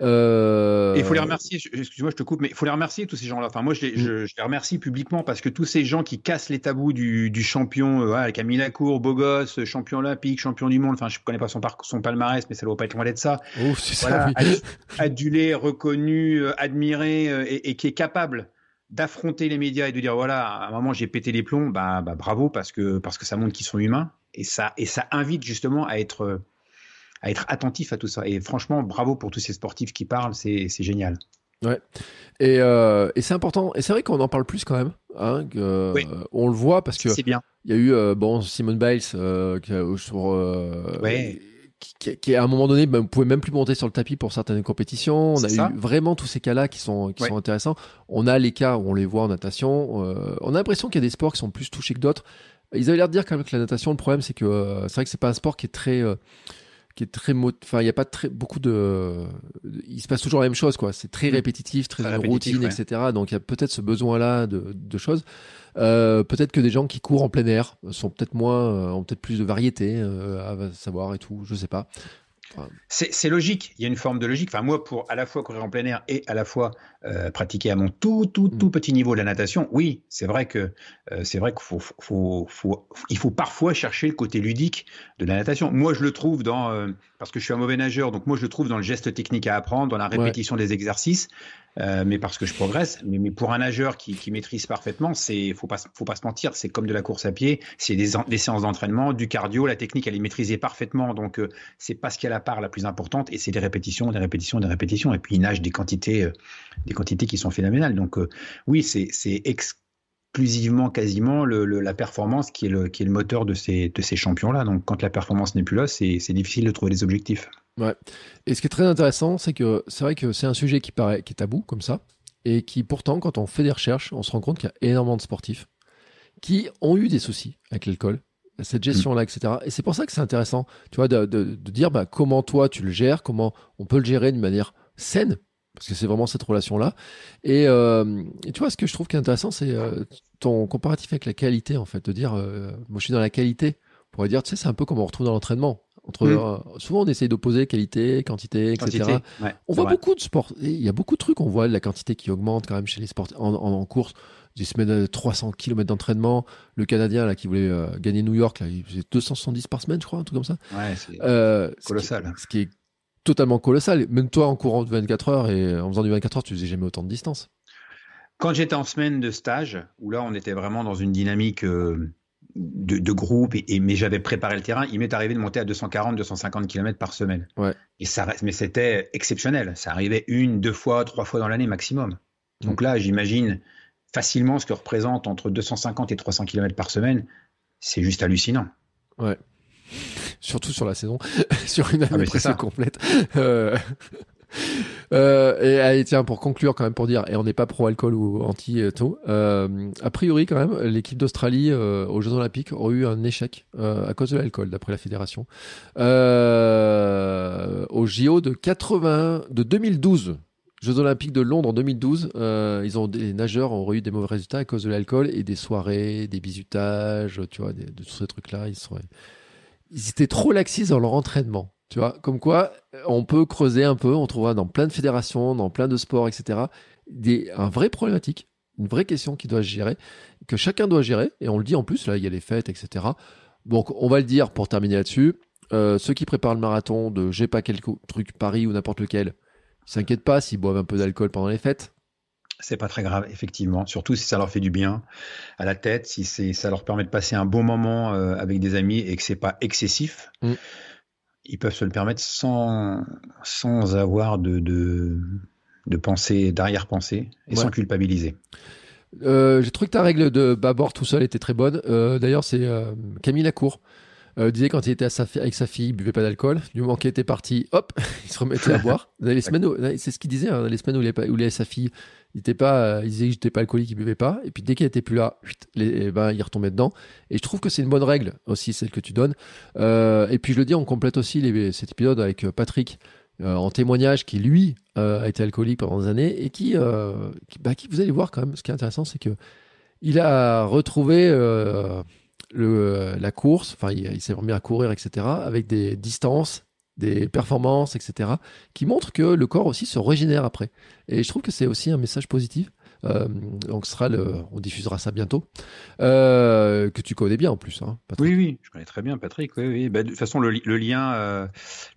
Euh... Et il faut les remercier, je- excuse-moi, je te coupe, mais il faut les remercier, tous ces gens-là. Enfin, moi, je les, Mm. je, je les remercie publiquement parce que tous ces gens qui cassent les tabous du, du champion, euh, voilà, Camille Lacour, beau gosse, champion olympique, champion du monde, enfin, je connais pas son, palmarès, mais ça doit pas être loin d'être ça. Ouf, c'est ça. Oui. adulé, reconnu, euh, admiré euh, et, et qui est capable d'affronter les médias et de dire voilà, à un moment j'ai pété les plombs, bah, bah bravo parce que parce que ça montre qu'ils sont humains et ça et ça invite justement à être à être attentif à tout ça. Et franchement, bravo pour tous ces sportifs qui parlent, c'est c'est génial. Et, euh, et c'est important. Et c'est vrai qu'on en parle plus quand même. Hein, que, Oui. euh, on le voit parce que bien. il y a eu euh, bon Simone Biles euh, sur, Ouais. Qui, à un moment donné ne pouvait même plus monter sur le tapis pour certaines compétitions. On a eu vraiment tous ces cas-là qui sont qui Ouais. sont intéressants. On a les cas où on les voit en natation. euh, on a l'impression qu'il y a des sports qui sont plus touchés que d'autres. Ils avaient l'air de dire quand même que la natation, le problème c'est que euh, c'est vrai que c'est pas un sport qui est très euh, qui est très enfin il y a pas très beaucoup de il se passe toujours la même chose quoi c'est très Mm. répétitif très routine ouais. etc donc il y a peut-être ce besoin là de, de choses euh, peut-être que des gens qui courent en plein air sont peut-être moins euh, ont peut-être plus de variété euh, à savoir et tout je sais pas C'est logique. Il y a une forme de logique. Enfin, moi, pour à la fois courir en plein air et à la fois euh, pratiquer à mon tout, tout, tout Mm. petit niveau la natation, oui, c'est vrai que euh, c'est vrai qu'il faut, faut, faut, il faut parfois chercher le côté ludique de la natation. Moi, je le trouve dans euh, parce que je suis un mauvais nageur, donc moi, je le trouve dans le geste technique à apprendre, dans la Ouais. répétition des exercices. Euh, mais parce que je progresse. Mais, mais pour un nageur qui, qui maîtrise parfaitement, c'est faut pas faut pas se mentir, c'est comme de la course à pied, c'est des, des séances d'entraînement, du cardio, la technique elle est maîtrisée parfaitement. Donc euh, c'est pas ce qui est la part la plus importante et c'est des répétitions, des répétitions, des répétitions. Et puis il nage des quantités euh, des quantités qui sont phénoménales. Donc euh, oui, c'est c'est exclusivement quasiment le, le- la performance qui est le qui est le moteur de ces de ces champions là. Donc quand la performance n'est plus là, c'est difficile de trouver des objectifs. Et ce qui est très intéressant c'est que c'est vrai que c'est un sujet qui paraît qui est tabou comme ça et qui pourtant quand on fait des recherches on se rend compte qu'il y a énormément de sportifs qui ont eu des soucis avec l'alcool cette gestion là etc et c'est pour ça que c'est intéressant tu vois de, de- de dire bah, comment toi tu le gères comment on peut le gérer d'une manière saine parce que c'est vraiment cette relation là et, euh, et tu vois ce que je trouve qui est intéressant c'est euh, ton comparatif avec la qualité en fait de dire euh, moi je suis dans la qualité. On pourrait dire tu sais c'est un peu comme on retrouve dans l'entraînement entre Mm. euh, souvent on essaye d'opposer qualité quantité etc Quantité, ouais, on voit vrai. beaucoup de sports. Il y a beaucoup de trucs. On voit la quantité qui augmente quand même chez les sports en, en, en course. Des semaines de 300 km d'entraînement. Le Canadien là qui voulait euh, gagner New York, là, il faisait 270 par semaine, je crois, un truc comme ça. Ouais, c'est Euh, ce qui- colossal. Ce qui, est totalement colossal. Même toi, en courant de 24 heures et en faisant du 24 heures, tu faisais jamais autant de distance. Quand j'étais en semaine de stage, où là on était vraiment dans une dynamique de, de groupe, et, et- mais j'avais préparé le terrain, il m'est arrivé de monter à 240-250 km par semaine. Ouais. Et ça reste, mais c'était exceptionnel. Ça arrivait une, deux fois, trois fois dans l'année maximum. Donc là, j'imagine facilement ce que représente entre 250 et 300 km par semaine. C'est juste hallucinant. Surtout sur la saison, sur une année Ah, presque complète. Euh, euh, et tiens, pour conclure quand même, pour dire, et on n'est pas pro-alcool ou anti et tout, euh, a priori quand même, l'équipe d'Australie euh, aux Jeux Olympiques aurait eu un échec à cause de l'alcool, d'après la fédération. Au JO de 80, de 2012. Jeux Olympiques de Londres en 2012, euh, ils ont des nageurs ont eu des mauvais résultats à cause de l'alcool et des soirées, des bisutages, tu vois, de tous ces trucs-là. Ils étaient trop laxistes dans leur entraînement. Tu vois, comme quoi, on peut creuser un peu, on trouvera dans plein de fédérations, dans plein de sports, etc., des, un vrai problématique, une vraie question qui doit se gérer, que chacun doit gérer, et on le dit en plus, là, il y a les fêtes, etc. Donc, on va le dire pour terminer là-dessus. Euh, ceux qui préparent le marathon de j'ai pas quel truc Paris ou n'importe lequel, ils s'inquiètent pas s'ils boivent un peu d'alcool pendant les fêtes. C'est pas très grave, effectivement. Surtout si ça leur fait du bien à la tête, si ça leur permet de passer un bon moment euh, avec des amis et que c'est pas excessif. Mm. Ils peuvent se le permettre sans, sans avoir de, de, de pensée, d'arrière-pensée et Ouais. sans culpabiliser. Euh, j'ai trouvé que ta règle de bâbord tout seul était très bonne. Euh, D'ailleurs, c'est euh, Camille Lacour Euh, disait quand il était avec sa fille, il buvait pas d'alcool. Du moment qu'il était parti, hop, il se remettait à boire. les semaines, c'est ce qu'il disait, hein, les semaines où il, avait, où sa fille, il était pas, il disait que pas alcoolique, il buvait pas. Et puis dès qu'il était plus là, eh ben, il retombait dedans. Et je trouve que c'est une bonne règle aussi, celle que tu donnes. Euh, et puis je le dis, on complète aussi cet épisode avec Patrick. Euh, en témoignage qui lui a été alcoolique pendant des années et qui, qui, bah, qui, vous allez voir quand même ce qui est intéressant c'est que il a retrouvé le, la course, enfin il, s'est remis à courir, etc., avec des distances, des performances, etc., qui montrent que le corps aussi se régénère après. Et je trouve que c'est aussi un message positif euh, donc, sera le, on diffusera ça bientôt. Euh, que tu connais bien en plus. Hein, oui, oui, je connais très bien Patrick. Oui, oui. Bah, de toute façon, le, lien, euh,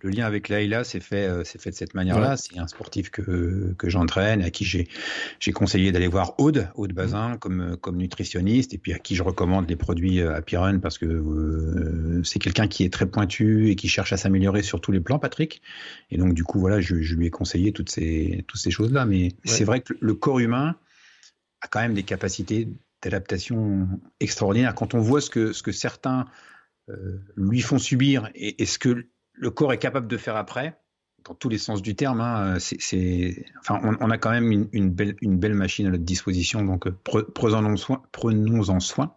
le lien avec Laïla s'est fait, c'est fait de cette manière-là. C'est un sportif que, que j'entraîne, à qui j'ai, conseillé d'aller voir Aude, Aude Bazin, mmh. comme, comme nutritionniste, et puis à qui je recommande les produits Happy Run parce que c'est quelqu'un qui est très pointu et qui cherche à s'améliorer sur tous les plans, Patrick. Et donc, du coup, voilà, je, lui ai conseillé toutes ces, toutes ces choses-là. Mais c'est vrai que le corps humain, a quand même des capacités d'adaptation extraordinaires. Quand on voit ce que, ce que certains euh, lui font subir et, ce que le corps est capable de faire après, dans tous les sens du terme, hein, c'est, enfin, on, a quand même une, une, belle, une belle machine à notre disposition, donc euh, soin. Prenons-en soin.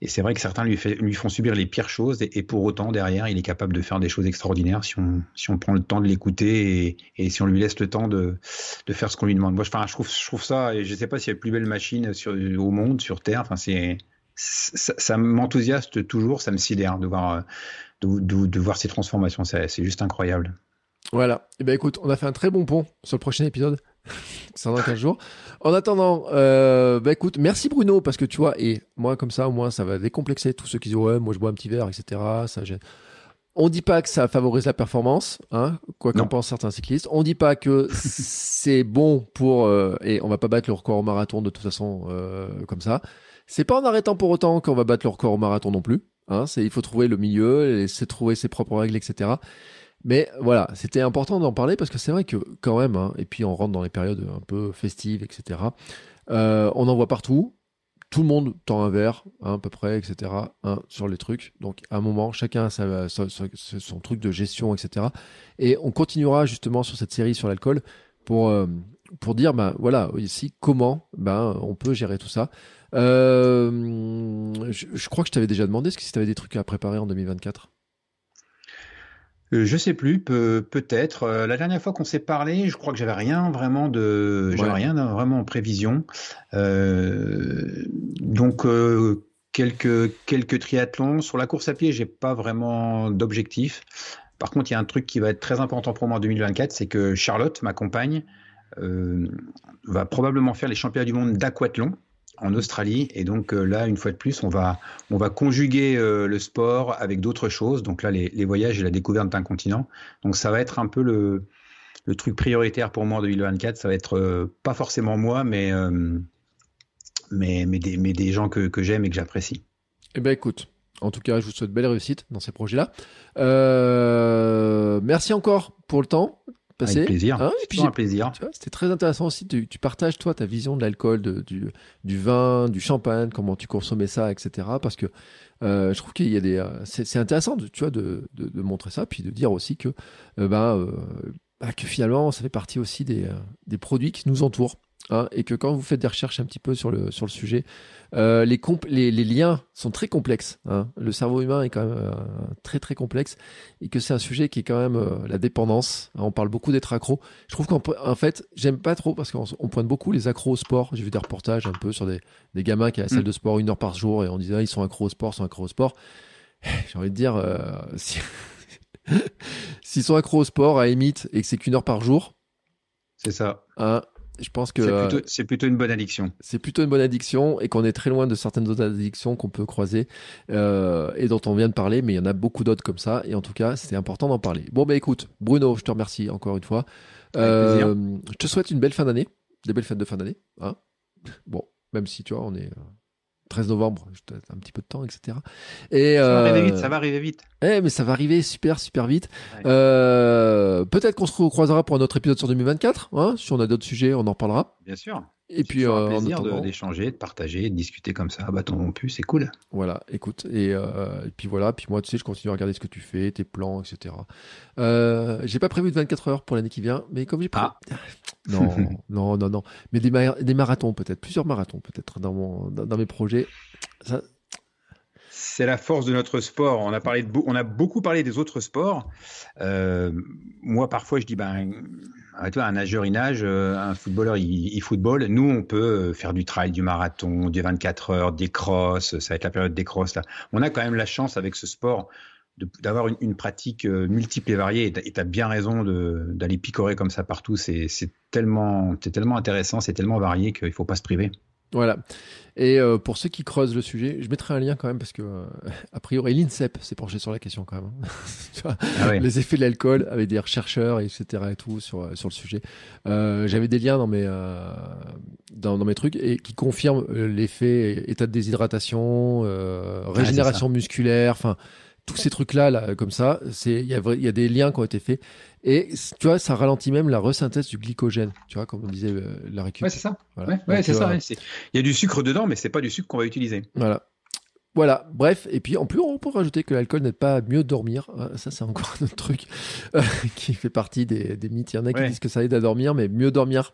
Et c'est vrai que certains lui, font subir les pires choses, et, pour autant, derrière, il est capable de faire des choses extraordinaires si on, prend le temps de l'écouter et, si on lui laisse le temps de, faire ce qu'on lui demande. Moi, je, trouve, ça, et je ne sais pas s'il y a plus belle machine au monde, sur Terre. Enfin, ça, ça m'enthousiaste toujours, ça me sidère de voir, de, ces transformations. C'est, juste incroyable. Voilà. Et eh ben écoute, on a fait un très bon pont sur le prochain épisode. ça dans 15 jours. En attendant, euh, bah écoute, merci Bruno, parce que tu vois, et moi comme ça, au moins, ça va décomplexer tous ceux qui disent ouais, moi je bois un petit verre, etc. Ça gêne. On dit pas que ça favorise la performance, hein, quoi qu'en pensent certains cyclistes. On dit pas que c'est bon pour euh, et on va pas battre le record au marathon de toute façon euh, comme ça. C'est pas en arrêtant pour autant qu'on va battre le record au marathon non plus. Hein, c'est il faut trouver le milieu, et c'est trouver ses propres règles, etc. Mais voilà, c'était important d'en parler parce que c'est vrai que quand même, hein, et puis on rentre dans les périodes un peu festives, etc. Euh, on en voit partout. Tout le monde tend un verre, hein, à peu près, etc. Hein, sur les trucs. Donc à un moment, chacun a sa, son truc de gestion, etc. Et on continuera justement sur cette série sur l'alcool pour euh, pour dire, ben voilà, ici comment ben on peut gérer tout ça. Euh, je, je, crois que je t'avais déjà demandé, est-ce que si tu avais des trucs à préparer en 2024 euh, je sais plus, peut-être. Euh, la dernière fois qu'on s'est parlé, je crois que j'avais rien vraiment de, j'avais rien vraiment en prévision. Euh, donc quelques quelques triathlons sur la course à pied, j'ai pas vraiment d'objectif. Par contre, il y a un truc qui va être très important pour moi en 2024, c'est que Charlotte, ma compagne, va probablement faire les championnats du monde d'aquathlon en Australie. Et donc euh, là, une fois de plus, on va, on va conjuguer euh, le sport avec d'autres choses. Donc là, les, voyages et la découverte d'un continent. Donc ça va être un peu le, truc prioritaire pour moi en 2024. Ça va être euh, pas forcément moi, mais, mais, mais, des, des gens que, que j'aime et que j'apprécie. Eh ben écoute, en tout cas, je vous souhaite belle réussite dans ces projets-là. merci encore pour le temps passé. Avec plaisir. Un plaisir. C'était très intéressant aussi. Tu, tu, partages, toi, ta vision de l'alcool, du, du vin, du champagne, comment tu consommais ça, etc. Parce que euh, je trouve qu'il y a des. Euh, c'est intéressant, tu vois, de, de, de, montrer ça, puis de dire aussi que, euh, bah, euh, bah, que finalement, ça fait partie aussi des, des produits qui nous entourent. Hein, et que quand vous faites des recherches un petit peu sur le, sur le sujet, euh, les, les, les, liens sont très complexes. Hein. Le cerveau humain est quand même euh, très très complexe et que c'est un sujet qui est quand même euh, la dépendance. Hein, on parle beaucoup d'être accro. Je trouve qu'en fait, j'aime pas trop parce qu'on pointe beaucoup les accros au sport. J'ai vu des reportages un peu sur des, des gamins qui à la salle mm. de sport une heure par jour et on disait ah, ils sont accros au sport, sont accros au sport. J'ai envie de dire si s'ils sont accros au sport à émite et que c'est qu'une heure par jour, c'est ça. Hein, je pense que c'est plutôt, une bonne addiction. C'est plutôt une bonne addiction et qu'on est très loin de certaines autres addictions qu'on peut croiser euh, et dont on vient de parler, mais il y en a beaucoup d'autres comme ça. Et en tout cas, c'était important d'en parler. Bon, bah écoute, Bruno, je te remercie encore une fois. Euh, je te souhaite une belle fin d'année, des belles fêtes de fin d'année. Hein bon, même si tu vois, on est 13 novembre, un petit peu de temps, etc. Et, ça, va arriver vite, ça va arriver vite. Eh, mais ça va arriver super, super vite. Euh, peut-être qu'on se recroisera pour un autre épisode sur 2024. Hein, si on a d'autres sujets, on en parlera. Bien sûr. Et puis, euh, plaisir d'échanger, de, partager, de discuter comme ça. Bah, ton pu, c'est cool. Voilà, écoute, et, euh, et puis voilà, puis moi, tu sais, je continue à regarder ce que tu fais, tes plans, etc. Euh, j'ai pas prévu de 24 heures pour l'année qui vient, mais comme j'ai prévu... Ah. Non, non, non, non. Mais des, ma- des marathons, peut-être, plusieurs marathons, peut-être, dans, mon, dans, dans mes projets. Ça, C'est la force de notre sport. On a, parlé on a beaucoup parlé des autres sports. Euh, moi, parfois, je dis, ben, toi, un nageur, il nage, euh, un footballeur, il, il football. Nous, on peut euh, faire du trail, du marathon, du 24 heures, des crosses. Ça va être la période des crosses. On a quand même la chance avec ce sport d'avoir une, pratique multiple et variée. Et tu as bien raison d'aller picorer comme ça partout. C'est tellement, tellement intéressant, c'est tellement varié qu'il faut pas se priver. Voilà. Et euh, pour ceux qui creusent le sujet, je mettrai un lien quand même parce que, euh, a priori, l'INSEP s'est penché sur la question quand même. hein. Ah ouais. Les effets de l'alcool avec des chercheurs, etc. et tout sur, euh, sur le sujet. Euh, J'avais des liens dans mes, euh, dans, dans mes trucs et qui confirment l'effet état de déshydratation, euh, régénération musculaire, enfin tous ces trucs-là, là, comme ça, c'est il y, a y a des liens qui ont été faits. Et tu vois, ça ralentit même la resynthèse du glycogène, tu vois, comme on disait euh, la récup. Ouais, c'est ça. Voilà. Ouais, c'est euh, ça. Il y a du sucre dedans, mais c'est pas du sucre qu'on va utiliser. Voilà. Voilà, bref, et puis en plus on peut rajouter que l'alcool n'aide pas à mieux dormir, Euh, ça c'est encore un autre truc euh, qui fait partie des, des mythes, il y en a qui Ouais. disent que ça aide à dormir, mais mieux dormir,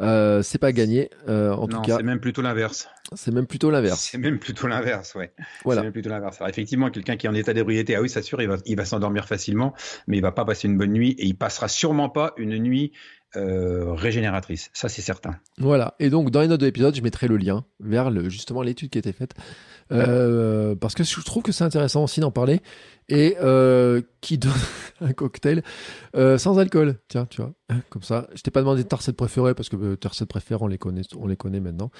euh, c'est pas gagné, Euh, en non, tout cas c'est même plutôt l'inverse. c'est même plutôt l'inverse. C'est même plutôt l'inverse, ouais. Voilà. C'est même plutôt l'inverse. Alors, effectivement, quelqu'un qui est en état d'ébriété, ah oui, c'est sûr, il va, il va s'endormir facilement, mais il va pas passer une bonne nuit et il passera sûrement pas une nuit euh, régénératrice. Ça, c'est certain. Voilà. Et donc, dans les notes de l'épisode, je mettrai le lien vers le, justement l'étude qui a été faite. Euh, parce que je trouve que c'est intéressant aussi d'en parler. Et euh, qui donne un cocktail sans alcool. Tiens, tu vois. Comme ça. Je t'ai pas demandé ta recette préférée parce que tes recettes préférées, on les connaît, on les connaît maintenant.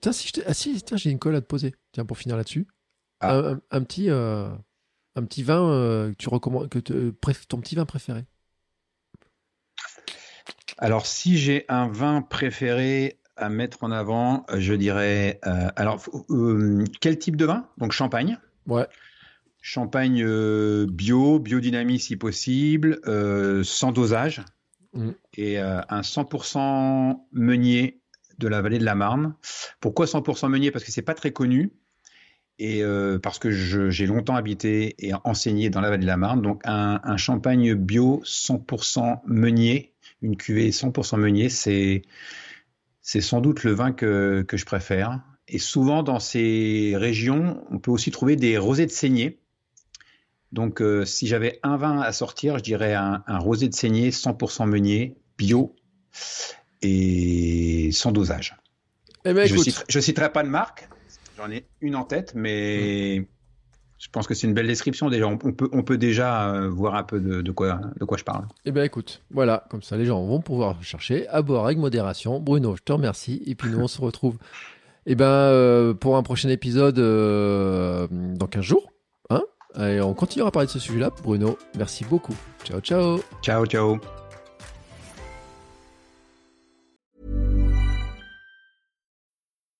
Tiens, si je t'ai- ah, si, tiens, j'ai une colle à te poser. Tiens, pour finir là-dessus. Ah. Un, un- un petit, un petit vin que tu recommandes, que te- ton petit vin préféré. Alors, si j'ai un vin préféré à mettre en avant, je dirais. euh, alors, euh, quel type de vin? Donc, champagne. Ouais. Champagne euh, bio, biodynamie si possible, sans dosage, Mm. et un 100% meunier de la vallée de la Marne. Pourquoi 100% meunier? Parce que c'est pas très connu, et parce que j'ai longtemps habité et enseigné dans la vallée de la Marne. Donc un, un champagne bio 100% meunier, une cuvée 100% meunier, c'est c'est sans doute le vin que, que je préfère. Et souvent dans ces régions, on peut aussi trouver des rosés de saignée. Donc, euh, si j'avais un vin à sortir, je dirais un, un rosé de saignée 100% meunier, bio et sans dosage. Eh ben, je, citerai, je citerai pas de marque, j'en ai une en tête, mais je pense que c'est une belle description déjà. On, peut, on peut déjà euh, voir un peu de, de quoi, de quoi je parle. Eh bien, écoute, voilà, comme ça, les gens vont pouvoir chercher, à boire avec modération. Bruno, je te remercie. Et puis, nous, on se retrouve eh ben, euh, pour un prochain épisode euh, dans 15 jours. Hein Et on continuera à parler de ce sujet-là. Bruno, merci beaucoup. Ciao, ciao. Ciao, ciao.